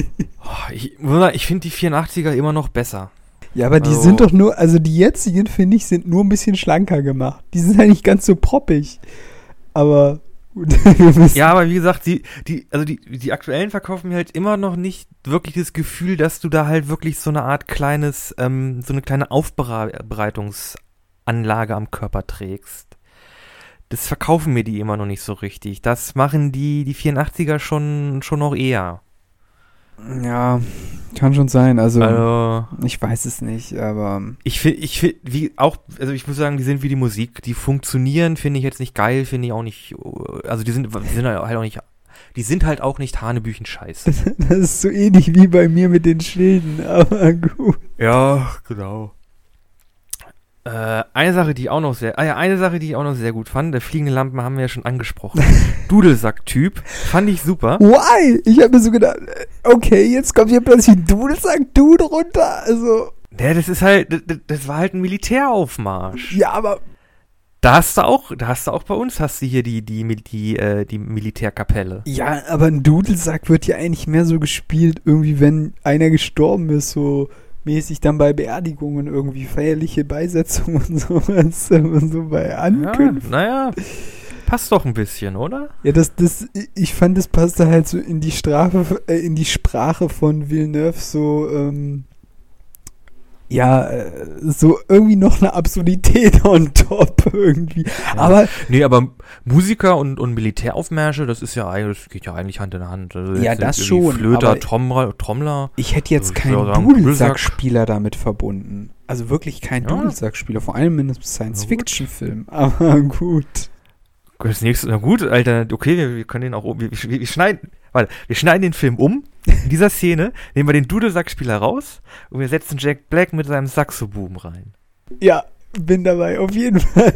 oh, ich ich finde die 84er immer noch besser. Ja, aber die also, sind doch nur, also die jetzigen, finde ich, sind nur ein bisschen schlanker gemacht. Die sind nicht ganz so poppig. Aber ja, aber wie gesagt, die, die, also die, die aktuellen verkaufen mir halt immer noch nicht wirklich das Gefühl, dass du da halt wirklich so eine Art kleines, ähm, so eine kleine Aufbereitungsanlage am Körper trägst. Das verkaufen mir die immer noch nicht so richtig. Das machen die, die 84er schon, schon noch eher. Ja, kann schon sein. Also, also ich weiß es nicht, aber. Ich finde, ich finde, wie auch, also ich muss sagen, die sind wie die Musik. Die funktionieren, finde ich jetzt nicht geil, finde ich auch nicht. Also die sind, die sind halt auch nicht. Die sind halt auch nicht Hanebüchen scheiße. Das ist so ähnlich wie bei mir mit den Schilden, aber gut. Ja, genau. Äh, eine Sache, die auch noch sehr, ah ja, eine Sache, die ich auch noch sehr gut fand, der fliegende Lampen haben wir ja schon angesprochen. Dudelsack-Typ, fand ich super. Why? Ich habe mir so gedacht, okay, jetzt kommt hier plötzlich ein Dudelsack-Dude runter, also. Ja, das ist halt, das, das war halt ein Militäraufmarsch. Ja, aber da hast du auch, da hast du auch bei uns, hast du hier die, die, die, äh, die Militärkapelle. Ja, aber ein Dudelsack wird ja eigentlich mehr so gespielt, irgendwie, wenn einer gestorben ist, so mäßig dann bei Beerdigungen irgendwie feierliche Beisetzungen und sowas so bei Ankünften. Ja, naja, passt doch ein bisschen, oder? Ja, das, das, ich fand, das passte halt so in die Strafe, äh, in die Sprache von Villeneuve so, ähm, ja, äh, so irgendwie noch eine Absurdität on top irgendwie. Ja. Aber. Nee, aber Musiker und, und Militäraufmärsche, das ist ja eigentlich, das geht ja eigentlich Hand in Hand. Also ja, das schon. Flöter, Trommler, Trommler. Ich hätte jetzt also keinen Dudelsackspieler damit verbunden. Also wirklich kein ja. Dudelsackspieler, vor allem in einem Science-Fiction-Film. Aber gut. Das nächste, na gut, Alter, okay, wir, wir können den auch, wir, wir, wir schneiden, warte, wir schneiden den Film um. In dieser Szene nehmen wir den Dudelsackspieler raus und wir setzen Jack Black mit seinem Saxoboom rein. Ja, bin dabei, auf jeden Fall.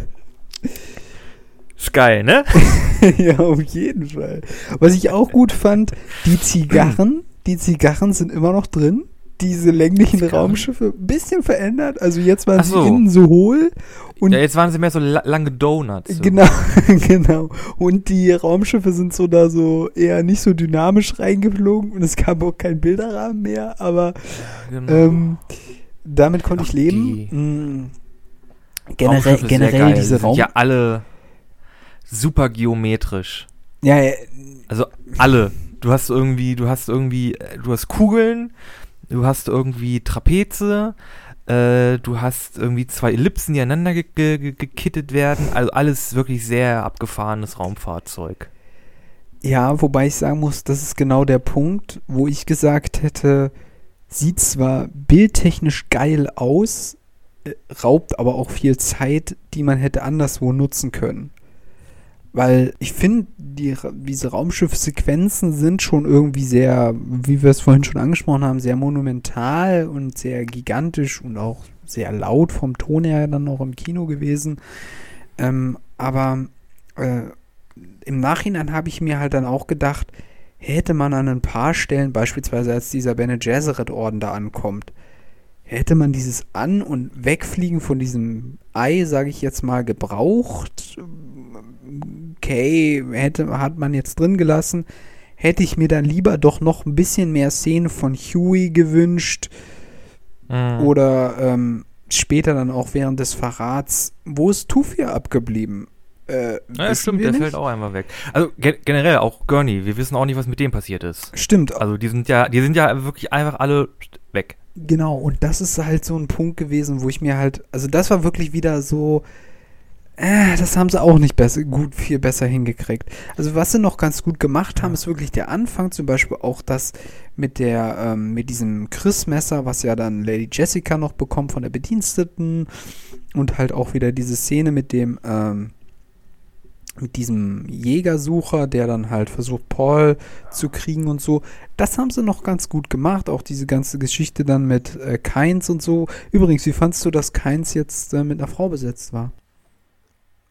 Ist geil, ne? ja, auf jeden Fall. Was ich auch gut fand, die Zigarren, die Zigarren sind immer noch drin diese länglichen Raumschiffe ein bisschen verändert. Also jetzt waren so. sie innen so hohl. Und ja, jetzt waren sie mehr so lange Donuts. So. Genau, genau. Und die Raumschiffe sind so da so eher nicht so dynamisch reingeflogen und es gab auch kein Bilderrahmen mehr, aber genau. ähm, damit konnte Ach, ich leben. Mhm. Generell, generell diese Raum. Ja, alle super geometrisch. Ja, ja. Also alle. Du hast irgendwie, du hast irgendwie, äh, du hast Kugeln, du hast irgendwie Trapeze, äh, du hast irgendwie zwei Ellipsen, die aneinander ge ge gekittet werden. Also alles wirklich sehr abgefahrenes Raumfahrzeug. Ja, wobei ich sagen muss, das ist genau der Punkt, wo ich gesagt hätte, sieht zwar bildtechnisch geil aus, äh, raubt aber auch viel Zeit, die man hätte anderswo nutzen können. Weil ich finde, die, diese Raumschiffsequenzen sind schon irgendwie sehr, wie wir es vorhin schon angesprochen haben, sehr monumental und sehr gigantisch und auch sehr laut vom Ton her dann auch im Kino gewesen. Ähm, aber äh, im Nachhinein habe ich mir halt dann auch gedacht, hätte man an ein paar Stellen, beispielsweise als dieser Bene Gesserit Orden da ankommt, hätte man dieses An- und Wegfliegen von diesem Ei, sage ich jetzt mal, gebraucht? Okay, hätte, hat man jetzt drin gelassen. Hätte ich mir dann lieber doch noch ein bisschen mehr Szene von Huey gewünscht. Mhm. Oder ähm, später dann auch während des Verrats. Wo ist Tufia abgeblieben? Äh, ja, stimmt, der nicht? fällt auch einmal weg. Also ge generell auch Gurney, wir wissen auch nicht, was mit dem passiert ist. Stimmt. Also die sind ja, die sind ja wirklich einfach alle weg. Genau, und das ist halt so ein Punkt gewesen, wo ich mir halt, also das war wirklich wieder so, äh, das haben sie auch nicht besser, gut, viel besser hingekriegt. Also was sie noch ganz gut gemacht haben, ist wirklich der Anfang, zum Beispiel auch das mit der, ähm, mit diesem Chris-Messer, was ja dann Lady Jessica noch bekommt von der Bediensteten und halt auch wieder diese Szene mit dem, ähm, mit diesem Jägersucher, der dann halt versucht, Paul zu kriegen und so. Das haben sie noch ganz gut gemacht. Auch diese ganze Geschichte dann mit äh, Keins und so. Übrigens, wie fandst du, dass Keins jetzt äh, mit einer Frau besetzt war?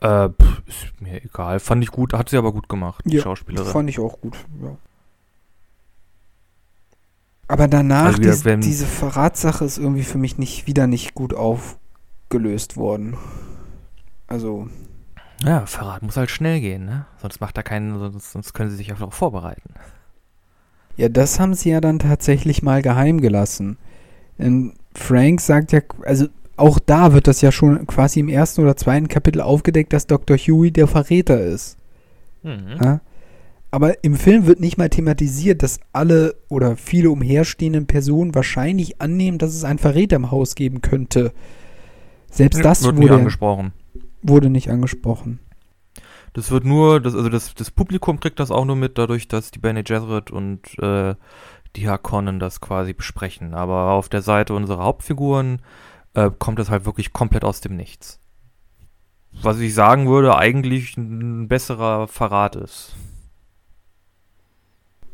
Äh, pff, ist mir egal. Fand ich gut. Hat sie aber gut gemacht, die ja, Schauspielerin. Fand ich auch gut, ja. Aber danach, also wieder, dies, diese Verratssache ist irgendwie für mich nicht wieder nicht gut aufgelöst worden. Also, ja, Verrat muss halt schnell gehen, ne? Sonst macht er keinen, sonst, sonst können sie sich auch vorbereiten. Ja, das haben sie ja dann tatsächlich mal geheim gelassen. Denn Frank sagt ja, also auch da wird das ja schon quasi im ersten oder zweiten Kapitel aufgedeckt, dass Dr. Huey der Verräter ist. Mhm. Ja? Aber im Film wird nicht mal thematisiert, dass alle oder viele umherstehenden Personen wahrscheinlich annehmen, dass es einen Verräter im Haus geben könnte. Selbst das wird wurde angesprochen wurde nicht angesprochen. Das wird nur, das, also das, das Publikum kriegt das auch nur mit, dadurch, dass die Bene Gesserit und äh, die Harkonnen das quasi besprechen. Aber auf der Seite unserer Hauptfiguren äh, kommt das halt wirklich komplett aus dem Nichts. Was ich sagen würde, eigentlich ein besserer Verrat ist.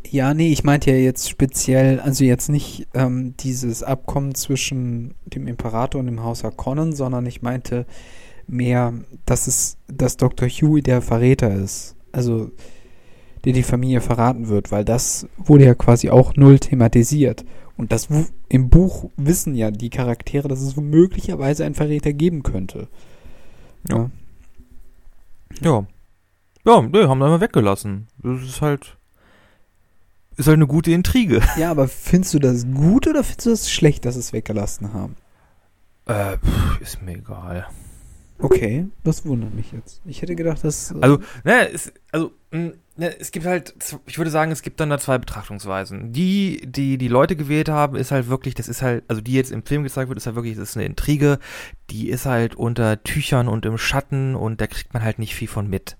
Ja, nee, ich meinte ja jetzt speziell, also jetzt nicht ähm, dieses Abkommen zwischen dem Imperator und dem Haus Harkonnen, sondern ich meinte mehr, dass es, dass Dr. Huey der Verräter ist. Also, der die Familie verraten wird, weil das wurde ja quasi auch null thematisiert. Und das im Buch wissen ja die Charaktere, dass es möglicherweise einen Verräter geben könnte. Ja. Ja. Ja, ne, haben wir mal weggelassen. Das ist halt. Ist halt eine gute Intrige. Ja, aber findest du das gut oder findest du das schlecht, dass sie es weggelassen haben? Äh, pff, ist mir egal. Okay, das wundert mich jetzt. Ich hätte gedacht, dass. Äh also, ne, es, also, ne, es gibt halt, ich würde sagen, es gibt dann da zwei Betrachtungsweisen. Die, die die Leute gewählt haben, ist halt wirklich, das ist halt, also die jetzt im Film gezeigt wird, ist halt wirklich, das ist eine Intrige, die ist halt unter Tüchern und im Schatten und da kriegt man halt nicht viel von mit.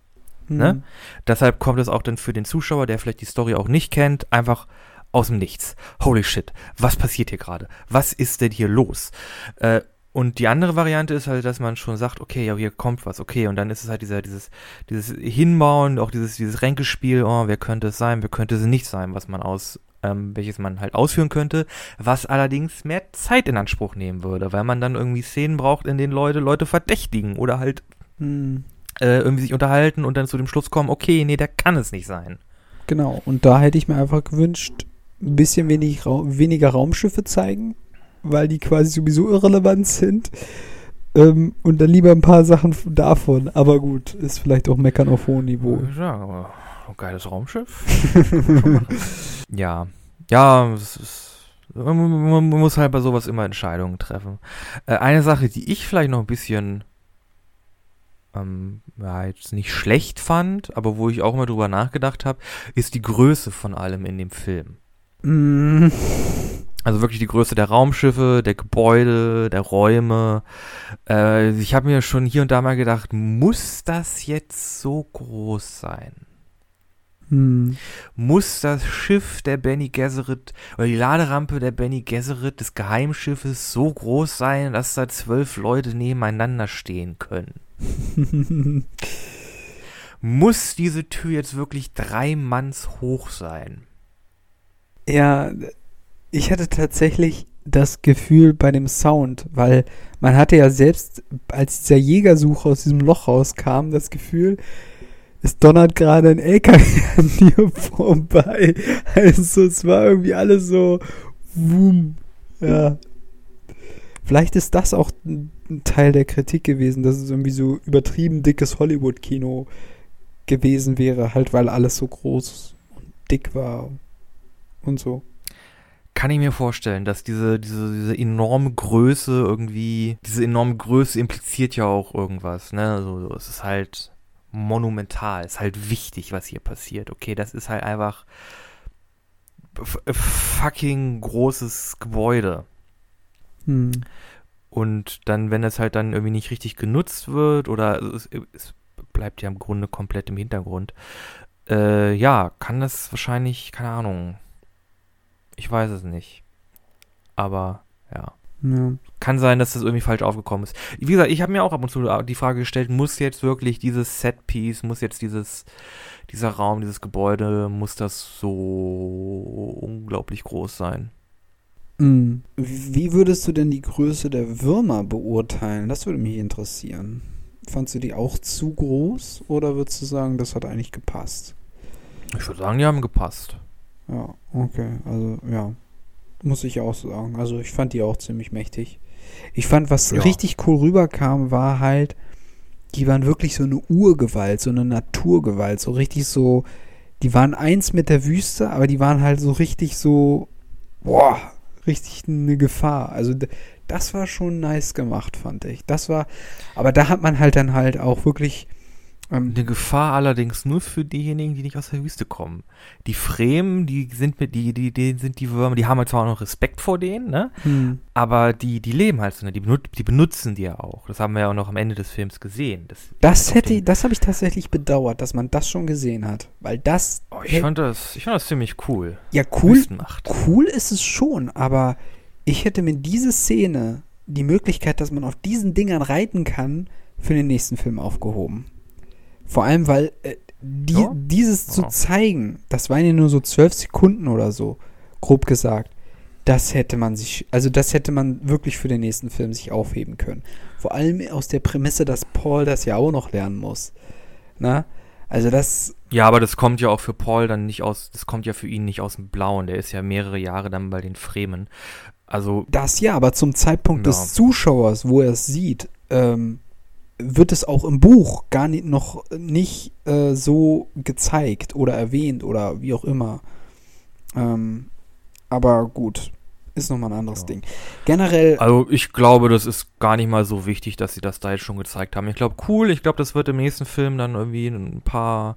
Mhm. Ne? Deshalb kommt es auch dann für den Zuschauer, der vielleicht die Story auch nicht kennt, einfach aus dem Nichts. Holy shit, was passiert hier gerade? Was ist denn hier los? Äh, und die andere Variante ist halt, dass man schon sagt, okay, ja, hier kommt was, okay, und dann ist es halt dieser, dieses, dieses Hinbauen, auch dieses, dieses Ränkespiel, oh, wer könnte es sein, wer könnte es nicht sein, was man aus, ähm, welches man halt ausführen könnte, was allerdings mehr Zeit in Anspruch nehmen würde, weil man dann irgendwie Szenen braucht, in denen Leute Leute verdächtigen oder halt hm. äh, irgendwie sich unterhalten und dann zu dem Schluss kommen, okay, nee, der kann es nicht sein. Genau, und da hätte ich mir einfach gewünscht, ein bisschen wenig, weniger Raumschiffe zeigen, weil die quasi sowieso irrelevant sind. Ähm, und dann lieber ein paar Sachen davon. Aber gut, ist vielleicht auch Meckern auf hohem Niveau. Ja, aber ein geiles Raumschiff. ja. Ja, es ist, man, muss halt bei sowas immer Entscheidungen treffen. Äh, eine Sache, die ich vielleicht noch ein bisschen ähm, ja, jetzt nicht schlecht fand, aber wo ich auch mal drüber nachgedacht habe, ist die Größe von allem in dem Film. Mm. Also wirklich die Größe der Raumschiffe, der Gebäude, der Räume. Äh, ich habe mir schon hier und da mal gedacht, muss das jetzt so groß sein? Hm. Muss das Schiff der Benny Gesserit oder die Laderampe der Benny Gesserit des Geheimschiffes so groß sein, dass da zwölf Leute nebeneinander stehen können? Muss diese Tür jetzt wirklich drei Manns hoch sein? Ja, ich hatte tatsächlich das Gefühl bei dem Sound, weil man hatte ja selbst, als dieser Jägersucher aus diesem Loch rauskam, das Gefühl, es donnert gerade ein LKW an dir vorbei. Also es war irgendwie alles so, wum, ja. Vielleicht ist das auch ein Teil der Kritik gewesen, dass es irgendwie so übertrieben dickes Hollywood-Kino gewesen wäre, halt weil alles so groß und dick war und so. Kann ich mir vorstellen, dass diese, diese, diese enorme Größe irgendwie, diese enorme Größe impliziert ja auch irgendwas, ne? Also, es ist halt monumental, es ist halt wichtig, was hier passiert. Okay, das ist halt einfach fucking großes Gebäude. Hm. Und dann, wenn es halt dann irgendwie nicht richtig genutzt wird oder also es, es, bleibt ja im Grunde komplett im Hintergrund, äh, ja, kann das wahrscheinlich, keine Ahnung, ich weiß es nicht. Aber ja. ja. Kann sein, dass das irgendwie falsch aufgekommen ist. Wie gesagt, ich habe mir auch ab und zu die Frage gestellt, muss jetzt wirklich dieses Setpiece, muss jetzt dieses, dieser Raum, dieses Gebäude, muss das so unglaublich groß sein? Mhm. Wie würdest du denn die Größe der Würmer beurteilen? Das würde mich interessieren. Fandst du die auch zu groß oder würdest du sagen, das hat eigentlich gepasst? Ich würde sagen, die haben gepasst. Ja, okay. Also, ja. Muss ich auch sagen. Also, ich fand die auch ziemlich mächtig. Ich fand, was ja. richtig cool rüberkam, war halt, die waren wirklich so eine Urgewalt, so eine Naturgewalt. So richtig so, die waren eins mit der Wüste, aber die waren halt so richtig so, boah, richtig eine Gefahr. Also, das war schon nice gemacht, fand ich. Das war, aber da hat man halt dann halt auch wirklich ähm, Eine Gefahr allerdings nur für diejenigen, die nicht aus der Wüste kommen. Die Fremen, die sind mit, die, die, die sind die Würmer, die haben halt zwar auch noch Respekt vor denen, ne? Hm. Aber die, die leben halt so, ne? Die, benut die benutzen die ja auch. Das haben wir ja auch noch am Ende des Films gesehen. Das, das hätte, das habe ich tatsächlich bedauert, dass man das schon gesehen hat. Weil das. Oh, ich fand das, ich fand das ziemlich cool. Ja, cool. Cool ist es schon, aber ich hätte mir diese Szene, die Möglichkeit, dass man auf diesen Dingern reiten kann, für den nächsten Film aufgehoben. Vor allem, weil äh, die, ja? dieses ja. zu zeigen, das waren ja nur so zwölf Sekunden oder so, grob gesagt. Das hätte man sich, also das hätte man wirklich für den nächsten Film sich aufheben können. Vor allem aus der Prämisse, dass Paul das ja auch noch lernen muss. Na? Also das. Ja, aber das kommt ja auch für Paul dann nicht aus, das kommt ja für ihn nicht aus dem Blauen. Der ist ja mehrere Jahre dann bei den Fremen. Also. Das ja, aber zum Zeitpunkt ja. des Zuschauers, wo er es sieht, ähm, wird es auch im Buch gar nicht, noch nicht äh, so gezeigt oder erwähnt oder wie auch immer. Ähm, aber gut, ist nochmal ein anderes ja. Ding. Generell. Also ich glaube, das ist gar nicht mal so wichtig, dass sie das da jetzt schon gezeigt haben. Ich glaube, cool, ich glaube, das wird im nächsten Film dann irgendwie ein paar,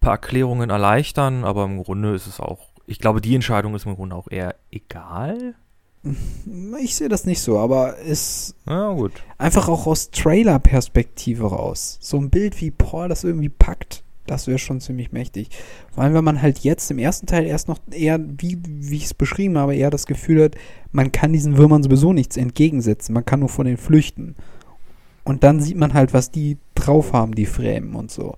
paar Erklärungen erleichtern, aber im Grunde ist es auch, ich glaube, die Entscheidung ist im Grunde auch eher egal. Ich sehe das nicht so, aber ist ja, gut. einfach auch aus Trailer-Perspektive raus. So ein Bild wie Paul das irgendwie packt, das wäre schon ziemlich mächtig. Vor allem, wenn man halt jetzt im ersten Teil erst noch eher, wie, wie ich es beschrieben habe, eher das Gefühl hat, man kann diesen Würmern sowieso nichts entgegensetzen, man kann nur von den flüchten. Und dann sieht man halt, was die drauf haben, die Främen und so.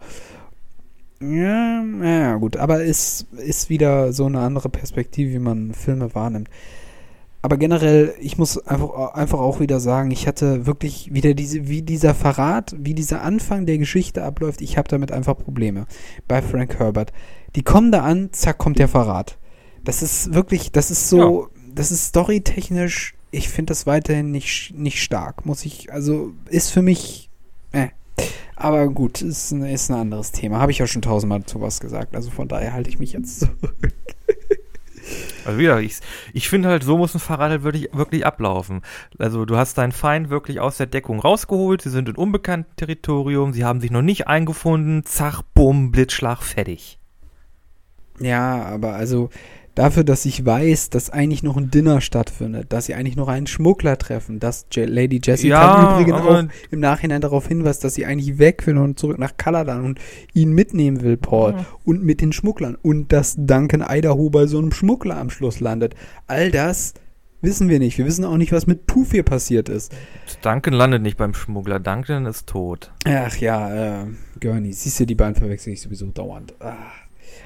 Ja, ja, gut, aber es ist wieder so eine andere Perspektive, wie man Filme wahrnimmt aber generell, ich muss einfach, einfach auch wieder sagen, ich hatte wirklich wieder diese, wie dieser Verrat, wie dieser Anfang der Geschichte abläuft, ich habe damit einfach Probleme bei Frank Herbert. Die kommen da an, zack, kommt der Verrat. Das ist wirklich, das ist so, ja. das ist storytechnisch, ich finde das weiterhin nicht, nicht stark, muss ich, also ist für mich, äh. Aber gut, ist, ist ein anderes Thema. Habe ich ja schon tausendmal zu was gesagt, also von daher halte ich mich jetzt zurück. Also wieder, ich, ich finde halt, so muss ein Fahrrad halt wirklich, wirklich ablaufen. Also du hast deinen Feind wirklich aus der Deckung rausgeholt, sie sind in unbekanntem Territorium, sie haben sich noch nicht eingefunden, zach, bumm, Blitzschlag, fertig. Ja, aber also Dafür, dass ich weiß, dass eigentlich noch ein Dinner stattfindet, dass sie eigentlich noch einen Schmuggler treffen, dass Je Lady Jessica Ja, übrigens auch im Nachhinein darauf hinweist, dass sie eigentlich weg will und zurück nach Kaladan und ihn mitnehmen will, Paul. Ja. Und mit den Schmugglern. Und dass Duncan Idaho bei so einem Schmuggler am Schluss landet. All das wissen wir nicht. Wir wissen auch nicht, was mit Tufir passiert ist. Duncan landet nicht beim Schmuggler. Duncan ist tot. Ach ja, äh, Gurney, siehst du, die beiden verwechsel ich sowieso dauernd. Ah.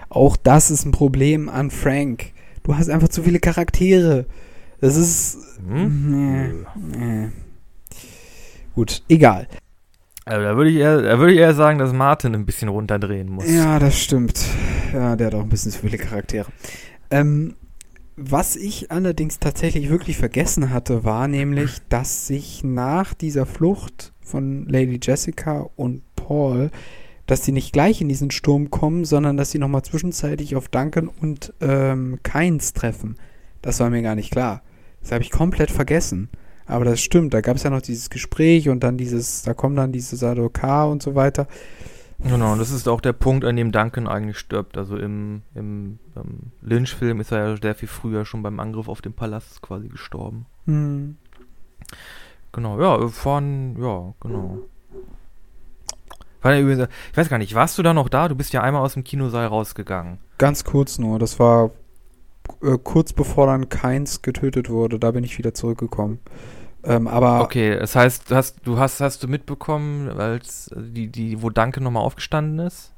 Auch das ist ein Problem an Frank. Du hast einfach zu viele Charaktere. Das ist. Hm? Nee, nee. Gut, egal. Also da würde ich, eher- da würde ich eher sagen, dass Martin ein bisschen runterdrehen muss. Ja, das stimmt. Ja, der hat auch ein bisschen zu viele Charaktere. Ähm, was ich allerdings tatsächlich wirklich vergessen hatte, war nämlich, dass sich nach dieser Flucht von Lady Jessica und Paul, dass sie nicht gleich in diesen Sturm kommen, sondern dass sie nochmal zwischenzeitlich auf Duncan und ähm, Keins treffen. Das war mir gar nicht klar. Das habe ich komplett vergessen. Aber das stimmt, da gab es ja noch dieses Gespräch und dann dieses, da kommen dann diese Sadokar und so weiter. Genau, und das ist auch der Punkt, an dem Duncan eigentlich stirbt. Also im, im, ähm, Lynch-Film ist er ja sehr viel früher schon beim Angriff auf den Palast quasi gestorben. Hm. Genau, ja, von, ja, genau. War ja übrigens, ich weiß gar nicht, warst du da noch da? Du bist ja einmal aus dem Kinosaal rausgegangen. Ganz kurz nur, das war äh, kurz bevor dann Keins getötet wurde, da bin ich wieder zurückgekommen. Ähm, aber Okay, das heißt, du hast, du hast, hast du mitbekommen, als die, die, wo Duncan nochmal aufgestanden ist?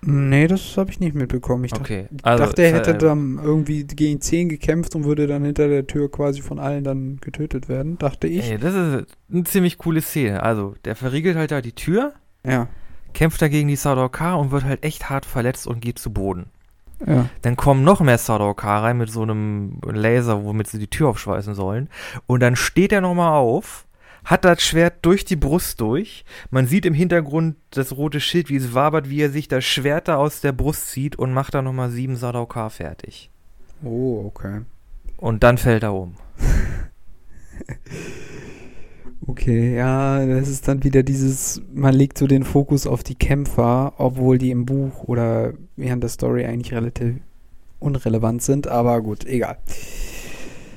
nee, das habe ich nicht mitbekommen. Ich Okay, dachte, also, dachte, er hätte äh, dann irgendwie gegen 10 gekämpft und würde dann hinter der Tür quasi von allen dann getötet werden, dachte ich. Ey, das ist eine ziemlich coole Szene. Also, der verriegelt halt da die Tür, Ja, kämpft da gegen die Sadokar und wird halt echt hart verletzt und geht zu Boden. ja. Dann kommen noch mehr Sadokar rein mit so einem Laser, womit sie die Tür aufschweißen sollen. Und dann steht er nochmal auf, hat das Schwert durch die Brust durch. Man sieht im Hintergrund das rote Schild, wie es wabert, wie er sich das Schwert da aus der Brust zieht und macht da nochmal sieben Sadokar fertig. Oh, okay. Und dann fällt er um. Okay, ja, das ist dann wieder dieses, man legt so den Fokus auf die Kämpfer, obwohl die im Buch oder während der Story eigentlich relativ unrelevant sind, aber gut, egal.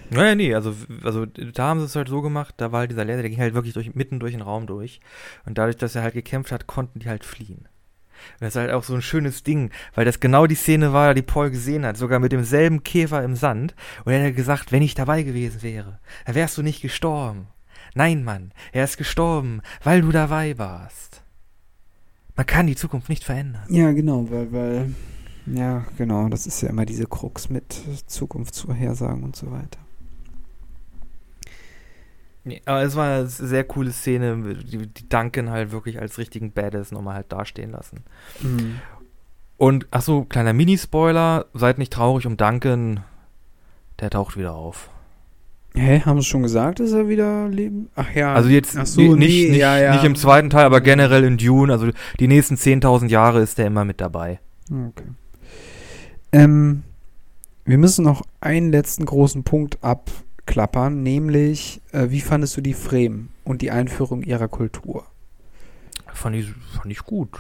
Naja, nee, also, also da haben sie es halt so gemacht, da war halt dieser Laser, der ging halt wirklich durch, mitten durch den Raum durch. Und dadurch, dass er halt gekämpft hat, konnten die halt fliehen. Und das ist halt auch so ein schönes Ding, weil das genau die Szene war, die Paul gesehen hat, sogar mit demselben Käfer im Sand. Und er hat gesagt, wenn ich dabei gewesen wäre, dann wärst du nicht gestorben. Nein, Mann, er ist gestorben, weil du dabei warst. Man kann die Zukunft nicht verändern. Ja, genau, weil, weil, ja, genau, das ist ja immer diese Krux mit Zukunftsvorhersagen und so weiter. Nee, aber es war eine sehr coole Szene, die, die Duncan halt wirklich als richtigen Badass nochmal halt dastehen lassen. Mhm. Und, ach so, kleiner Mini-Spoiler, seid nicht traurig um Duncan, der taucht wieder auf. Hä, haben sie schon gesagt, dass er wieder leben? Ach ja. Also jetzt so, nicht, nee, nicht, ja, ja. nicht im zweiten Teil, aber generell in Dune, also die nächsten 10.000 Jahre ist der immer mit dabei. Okay. Ähm, wir müssen noch einen letzten großen Punkt abklappern, nämlich, äh, wie fandest du die Fremen und die Einführung ihrer Kultur? Fand ich, fand ich gut.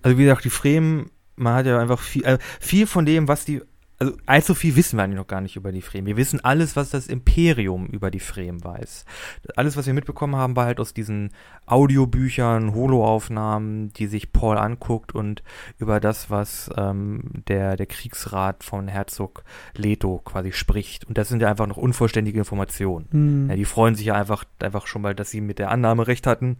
Also wie gesagt, die Fremen, man hat ja einfach viel, äh, viel von dem, was die, also allzu viel wissen wir eigentlich noch gar nicht über die Fremen. Wir wissen alles, was das Imperium über die Fremen weiß. Alles, was wir mitbekommen haben, war halt aus diesen Audiobüchern, Holoaufnahmen, die sich Paul anguckt und über das, was ähm, der, der Kriegsrat von Herzog Leto quasi spricht. Und das sind ja einfach noch unvollständige Informationen. Hm. Ja, die freuen sich ja einfach, einfach schon mal, dass sie mit der Annahme recht hatten,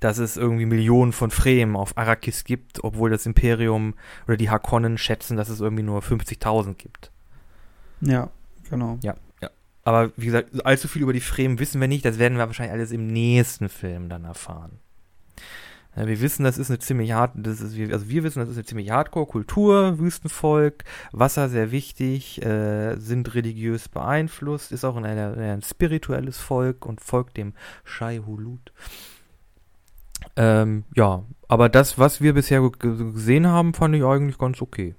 dass es irgendwie Millionen von Fremen auf Arrakis gibt, obwohl das Imperium oder die Harkonnen schätzen, dass es irgendwie nur 50.000 gibt. ja, genau. Aber wie gesagt, allzu viel über die Fremen wissen wir nicht, das werden wir wahrscheinlich alles im nächsten Film dann erfahren. Ja, wir wissen, das ist eine ziemlich hart, das ist, also wir wissen, das ist eine ziemlich Hardcore-Kultur, Wüstenvolk, Wasser sehr wichtig, äh, sind religiös beeinflusst, ist auch ein, ein, ein spirituelles Volk und folgt dem Shai Hulut. Ähm, ja, aber das, was wir bisher ge- gesehen haben, fand ich eigentlich ganz okay.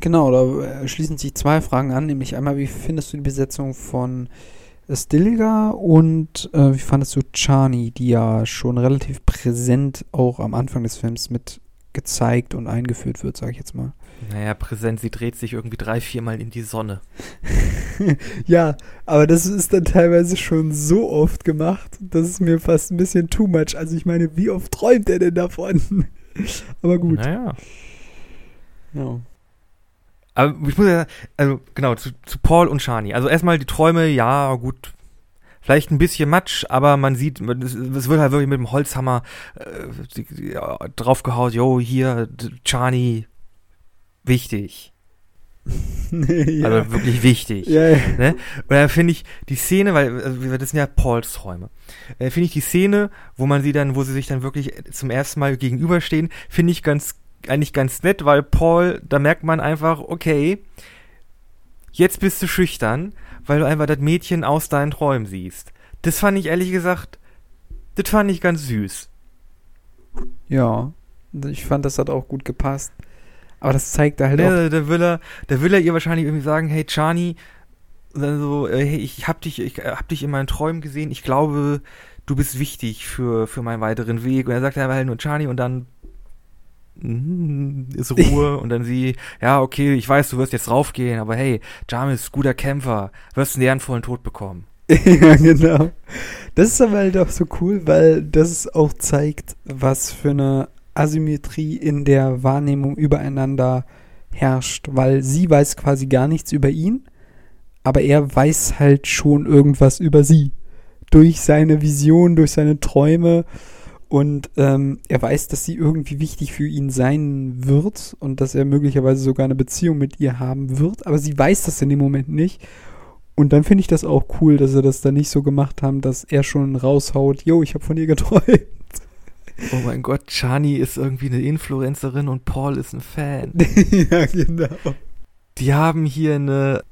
Genau, da äh, schließen sich zwei Fragen an, nämlich einmal, wie findest du die Besetzung von Stilga und äh, wie fandest du Chani, die ja schon relativ präsent auch am Anfang des Films mit gezeigt und eingeführt wird, sage ich jetzt mal. Naja, präsent, sie dreht sich irgendwie drei, viermal in die Sonne. ja, aber das ist dann teilweise schon so oft gemacht, dass es mir fast ein bisschen too much. Also ich meine, wie oft träumt er denn davon? aber gut. Naja. Ja. Aber ich muss ja, also genau, zu, zu Paul und Shani. Also erstmal die Träume, ja, gut. Vielleicht ein bisschen Matsch, aber man sieht, es wird halt wirklich mit dem Holzhammer äh, draufgehaut, yo, hier, Chani, wichtig. ja. Also wirklich wichtig. Ja, ja. Ne? Und dann finde ich die Szene, weil also das sind ja Pauls Träume, äh, finde ich die Szene, wo man sie dann, wo sie sich dann wirklich zum ersten Mal gegenüberstehen, finde ich ganz eigentlich ganz nett, weil Paul, da merkt man einfach, okay, jetzt bist du schüchtern, weil du einfach das Mädchen aus deinen Träumen siehst. Das fand ich ehrlich gesagt, das fand ich ganz süß. Ja, ich fand, das hat auch gut gepasst. Aber das zeigt halt ja, auch. Da will er, da will er ihr wahrscheinlich irgendwie sagen, hey Chani, so, äh, hey, ich hab dich, ich hab dich in meinen Träumen gesehen. Ich glaube, du bist wichtig für für meinen weiteren Weg. Und er sagt einfach halt nur Chani und dann ist Ruhe und dann sie, ja, okay, ich weiß, du wirst jetzt raufgehen, aber hey, Jamis, guter Kämpfer, wirst einen ehrenvollen Tod bekommen. ja, genau. Das ist aber halt auch so cool, weil das auch zeigt, was für eine Asymmetrie in der Wahrnehmung übereinander herrscht, weil sie weiß quasi gar nichts über ihn, aber er weiß halt schon irgendwas über sie. Durch seine Vision, durch seine Träume und ähm, er weiß, dass sie irgendwie wichtig für ihn sein wird und dass er möglicherweise sogar eine Beziehung mit ihr haben wird, aber sie weiß das in dem Moment nicht. Und dann finde ich das auch cool, dass sie das dann nicht so gemacht haben, dass er schon raushaut, yo, ich habe von ihr geträumt. Oh mein Gott, Chani ist irgendwie eine Influencerin und Paul ist ein Fan. ja, genau. Die haben hier eine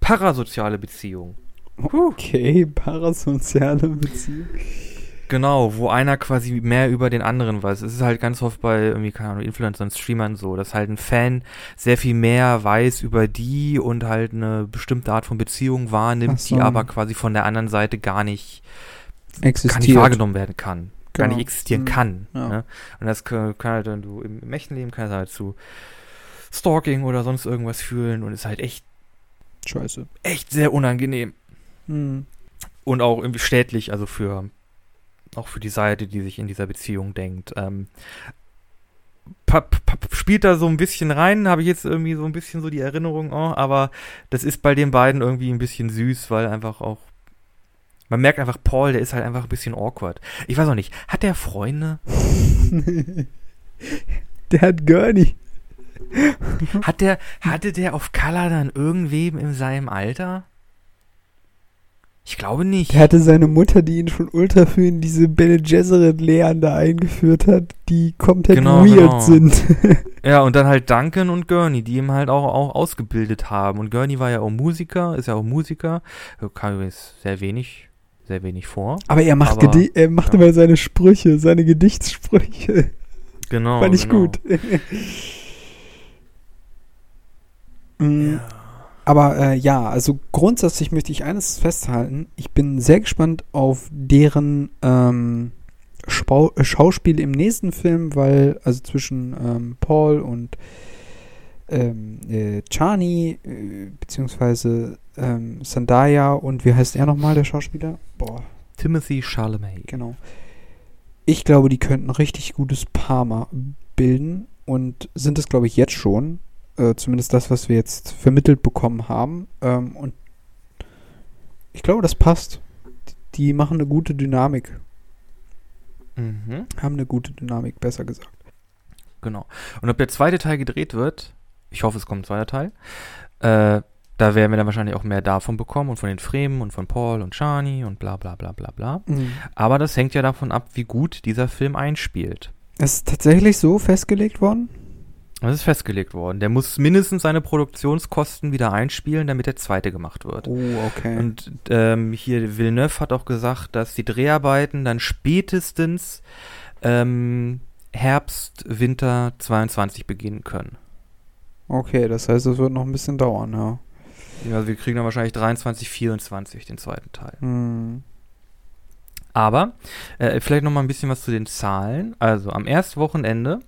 parasoziale Beziehung. Okay, parasoziale Beziehung. Genau, wo einer quasi mehr über den anderen weiß. Es ist halt ganz oft bei irgendwie, keine Ahnung, Influencern, Streamern so, dass halt ein Fan sehr viel mehr weiß über die und halt eine bestimmte Art von Beziehung wahrnimmt, so. die aber quasi von der anderen Seite gar nicht, Existiert. gar nicht wahrgenommen werden kann. Genau. Gar nicht existieren mhm. kann. Ja. Ne? Und das kann, kann halt dann du im, im echten Leben kannst halt zu Stalking oder sonst irgendwas fühlen und ist halt echt Scheiße. Echt sehr unangenehm. Mhm. Und auch irgendwie städtlich, also für auch für die Seite, die sich in dieser Beziehung denkt. Ähm, spielt da so ein bisschen rein, habe ich jetzt irgendwie so ein bisschen so die Erinnerung, oh, aber das ist bei den beiden irgendwie ein bisschen süß, weil einfach auch man merkt einfach, Paul, der ist halt einfach ein bisschen awkward. Ich weiß auch nicht, hat der Freunde? der hat Gurney. hat der, hatte der auf Color dann irgendwem in seinem Alter? Ich glaube nicht. Er hatte seine Mutter, die ihn schon ultra für in diese Bene Gesserit Lehren da eingeführt hat, die komplett genau, weird genau. sind. ja, und dann halt Duncan und Gurney, die ihm halt auch, auch ausgebildet haben. Und Gurney war ja auch Musiker, ist ja auch Musiker. Kam übrigens sehr wenig, sehr wenig vor. Aber er macht, aber, er macht ja. immer seine Sprüche, seine Gedichtssprüche. Genau. Fand ich genau. gut. mm. ja. Aber äh, ja, also grundsätzlich möchte ich eines festhalten. Ich bin sehr gespannt auf deren ähm, äh, Schauspiel im nächsten Film, weil, also zwischen ähm, Paul und ähm, äh, Chani, äh, beziehungsweise ähm, Sandaya und wie heißt er nochmal, der Schauspieler? Boah. Timothy Charlemagne. Genau. Ich glaube, die könnten ein richtig gutes Parma bilden und sind es, glaube ich, jetzt schon. Äh, zumindest das, was wir jetzt vermittelt bekommen haben. Ähm, und ich glaube, das passt. Die machen eine gute Dynamik. Mhm. Haben eine gute Dynamik, besser gesagt. Genau. Und ob der zweite Teil gedreht wird, ich hoffe, es kommt ein zweiter Teil, äh, da werden wir dann wahrscheinlich auch mehr davon bekommen und von den Fremen und von Paul und Shani und bla bla bla bla bla. Mhm. Aber das hängt ja davon ab, wie gut dieser Film einspielt. Ist tatsächlich so festgelegt worden? Das ist festgelegt worden. Der muss mindestens seine Produktionskosten wieder einspielen, damit der zweite gemacht wird. Oh, okay. Und ähm, hier Villeneuve hat auch gesagt, dass die Dreharbeiten dann spätestens ähm, Herbst, Winter 22 beginnen können. Okay, das heißt, es wird noch ein bisschen dauern, ja. Also wir kriegen dann wahrscheinlich 23, 24 den zweiten Teil. Hm. Aber äh, vielleicht noch mal ein bisschen was zu den Zahlen. Also am ersten Wochenende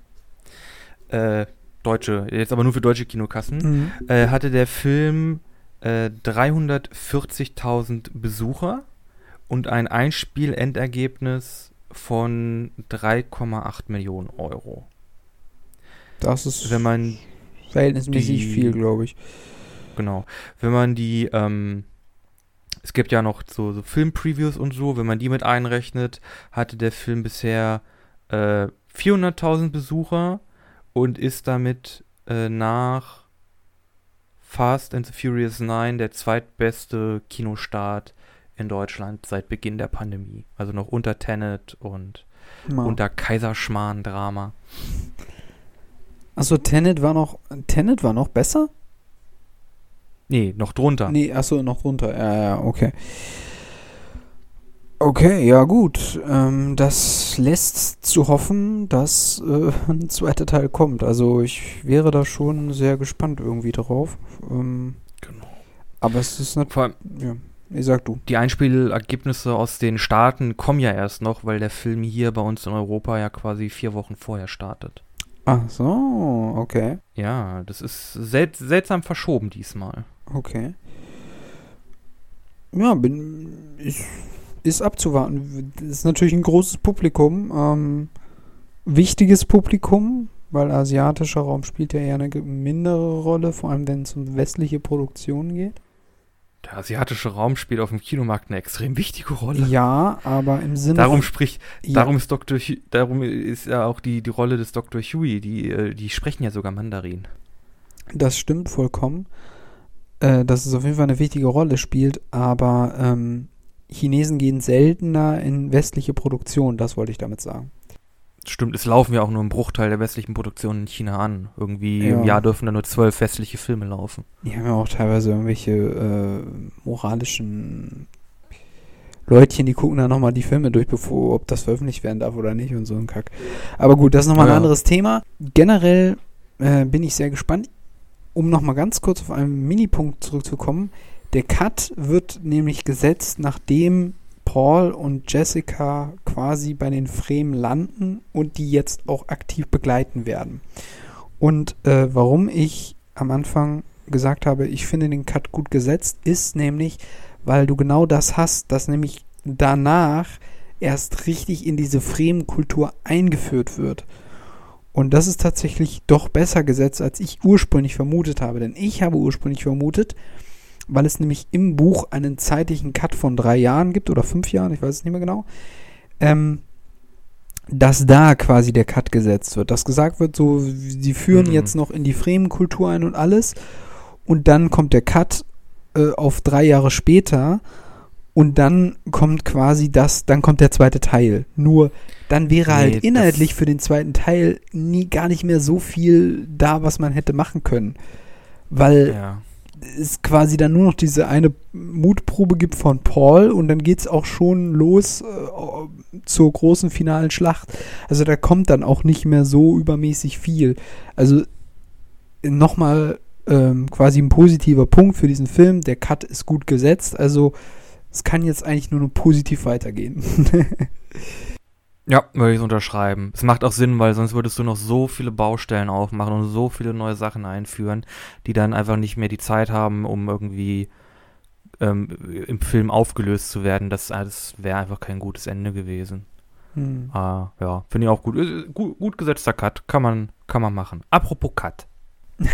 äh, deutsche, jetzt aber nur für deutsche Kinokassen, Mhm. äh, hatte der Film äh, 340.000 Besucher und ein Einspielendergebnis von 3,8 Millionen Euro. Das ist Wenn man verhältnismäßig die- viel, glaube ich. Genau. Wenn man die, ähm, es gibt ja noch so, so Film-Previews und so, wenn man die mit einrechnet, hatte der Film bisher äh, 400.000 Besucher und ist damit äh, nach Fast and the Furious 9 der zweitbeste Kinostart in Deutschland seit Beginn der Pandemie. Also noch unter Tenet und Ja. unter Kaiserschmarrn-Drama. Achso, Tenet war noch. Tenet war noch besser? Nee, noch drunter. Nee, achso, noch drunter. Ja, ja, okay. Okay, ja gut. Ähm, das lässt zu hoffen, dass äh, ein zweiter Teil kommt. Also ich wäre da schon sehr gespannt irgendwie drauf. Ähm, Genau. aber es ist natürlich. Vor allem, Ja, nee, sag du. die Einspielergebnisse aus den Staaten kommen ja erst noch, weil der Film hier bei uns in Europa ja quasi vier Wochen vorher startet. Ach so, okay. Ja, das ist sel seltsam verschoben diesmal. Okay. Ja, bin. Ich, ist abzuwarten. Das ist natürlich ein großes Publikum. Ähm, wichtiges Publikum, weil asiatischer Raum spielt ja eher eine mindere Rolle, vor allem wenn es um westliche Produktionen geht. Der asiatische Raum spielt auf dem Kinomarkt eine extrem wichtige Rolle. Ja, aber im Sinne. Darum spricht, ja, darum ist Dr. Hu darum ist ja auch die, die Rolle des Dr. Huey, die, äh, die sprechen ja sogar Mandarin. Das stimmt vollkommen. Äh, dass es auf jeden Fall eine wichtige Rolle spielt, aber ähm, Chinesen gehen seltener in westliche Produktion, das wollte ich damit sagen. Stimmt, es laufen ja auch nur ein Bruchteil der westlichen Produktionen in China an. Irgendwie im Ja. Jahr dürfen da nur zwölf westliche Filme laufen. Die haben ja auch teilweise irgendwelche äh, moralischen Leutchen, die gucken dann nochmal die Filme durch, bevor, ob das veröffentlicht werden darf oder nicht und so ein Kack. Aber gut, das ist nochmal ein Ja. anderes Thema. Generell äh, bin ich sehr gespannt. Um nochmal ganz kurz auf einen Minipunkt zurückzukommen. Der Cut wird nämlich gesetzt, nachdem Paul und Jessica quasi bei den Fremen landen und die jetzt auch aktiv begleiten werden. Und äh, warum ich am Anfang gesagt habe, ich finde den Cut gut gesetzt, ist nämlich, weil du genau das hast, dass nämlich danach erst richtig in diese Fremenkultur eingeführt wird. Und das ist tatsächlich doch besser gesetzt, als ich ursprünglich vermutet habe. Denn ich habe ursprünglich vermutet, weil es nämlich im Buch einen zeitlichen Cut von drei Jahren gibt oder fünf Jahren, ich weiß es nicht mehr genau, ähm, dass da quasi der Cut gesetzt wird. Dass gesagt wird, so, sie führen Mhm. jetzt noch in die Fremenkultur ein und alles. Und dann kommt der Cut äh, auf drei Jahre später. Und dann kommt quasi das, dann kommt der zweite Teil. Nur dann wäre Nee, halt inhaltlich für den zweiten Teil nie gar nicht mehr so viel da, was man hätte machen können. Weil Ja. Es quasi dann nur noch diese eine Mutprobe gibt von Paul und dann geht's auch schon los äh, zur großen finalen Schlacht. Also da kommt dann auch nicht mehr so übermäßig viel. Also nochmal ähm, quasi ein positiver Punkt für diesen Film. Der Cut ist gut gesetzt. Also es kann jetzt eigentlich nur noch positiv weitergehen. Ja, würde ich unterschreiben. Es macht auch Sinn, weil sonst würdest du noch so viele Baustellen aufmachen und so viele neue Sachen einführen, die dann einfach nicht mehr die Zeit haben, um irgendwie ähm, im Film aufgelöst zu werden. Das, das wäre einfach kein gutes Ende gewesen. Hm. Ah, ja, finde ich auch gut. Gut. Gut gesetzter Cut. Kann man, kann man machen. Apropos Cut.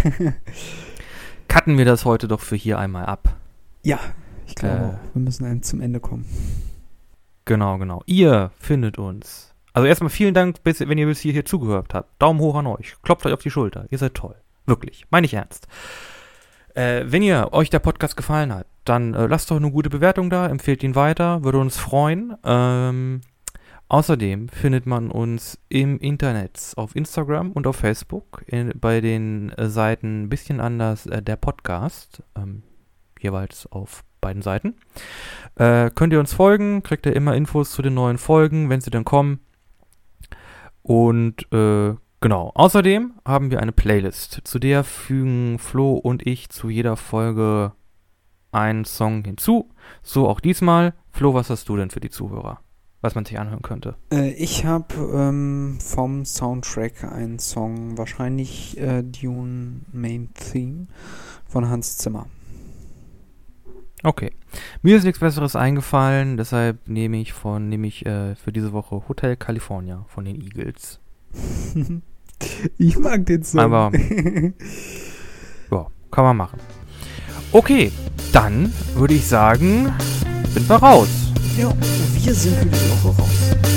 Cutten wir das heute doch für hier einmal ab. ja, ich glaube Äh. Wir müssen zum Ende kommen. Genau, genau. Ihr findet uns. Also erstmal vielen Dank, bis, wenn ihr bis hierher zugehört habt. Daumen hoch an euch. Klopft euch auf die Schulter. Ihr seid toll. Wirklich. Meine ich ernst. Äh, wenn ihr euch der Podcast gefallen hat, dann äh, lasst doch eine gute Bewertung da, empfehlt ihn weiter, würde uns freuen. Ähm, außerdem findet man uns im Internet auf Instagram und auf Facebook in, bei den äh, Seiten ein bisschen anders äh, der Podcast, ähm, jeweils auf beiden Seiten. Äh, könnt ihr uns folgen, kriegt ihr immer Infos zu den neuen Folgen, wenn sie dann kommen. Und äh, genau, außerdem haben wir eine Playlist, zu der fügen Flo und ich zu jeder Folge einen Song hinzu. So auch diesmal. Flo, was hast du denn für die Zuhörer? was man sich anhören könnte? Äh, ich habe ähm, vom Soundtrack einen Song, wahrscheinlich äh, Dune Main Theme von Hans Zimmer. Okay. Mir ist nichts Besseres eingefallen, deshalb nehme ich von, nehme ich äh, für diese Woche Hotel California von den Eagles. ich mag den Song. Aber ja, kann man machen. Okay, dann würde ich sagen, sind wir raus. Ja, wir sind für diese Woche raus.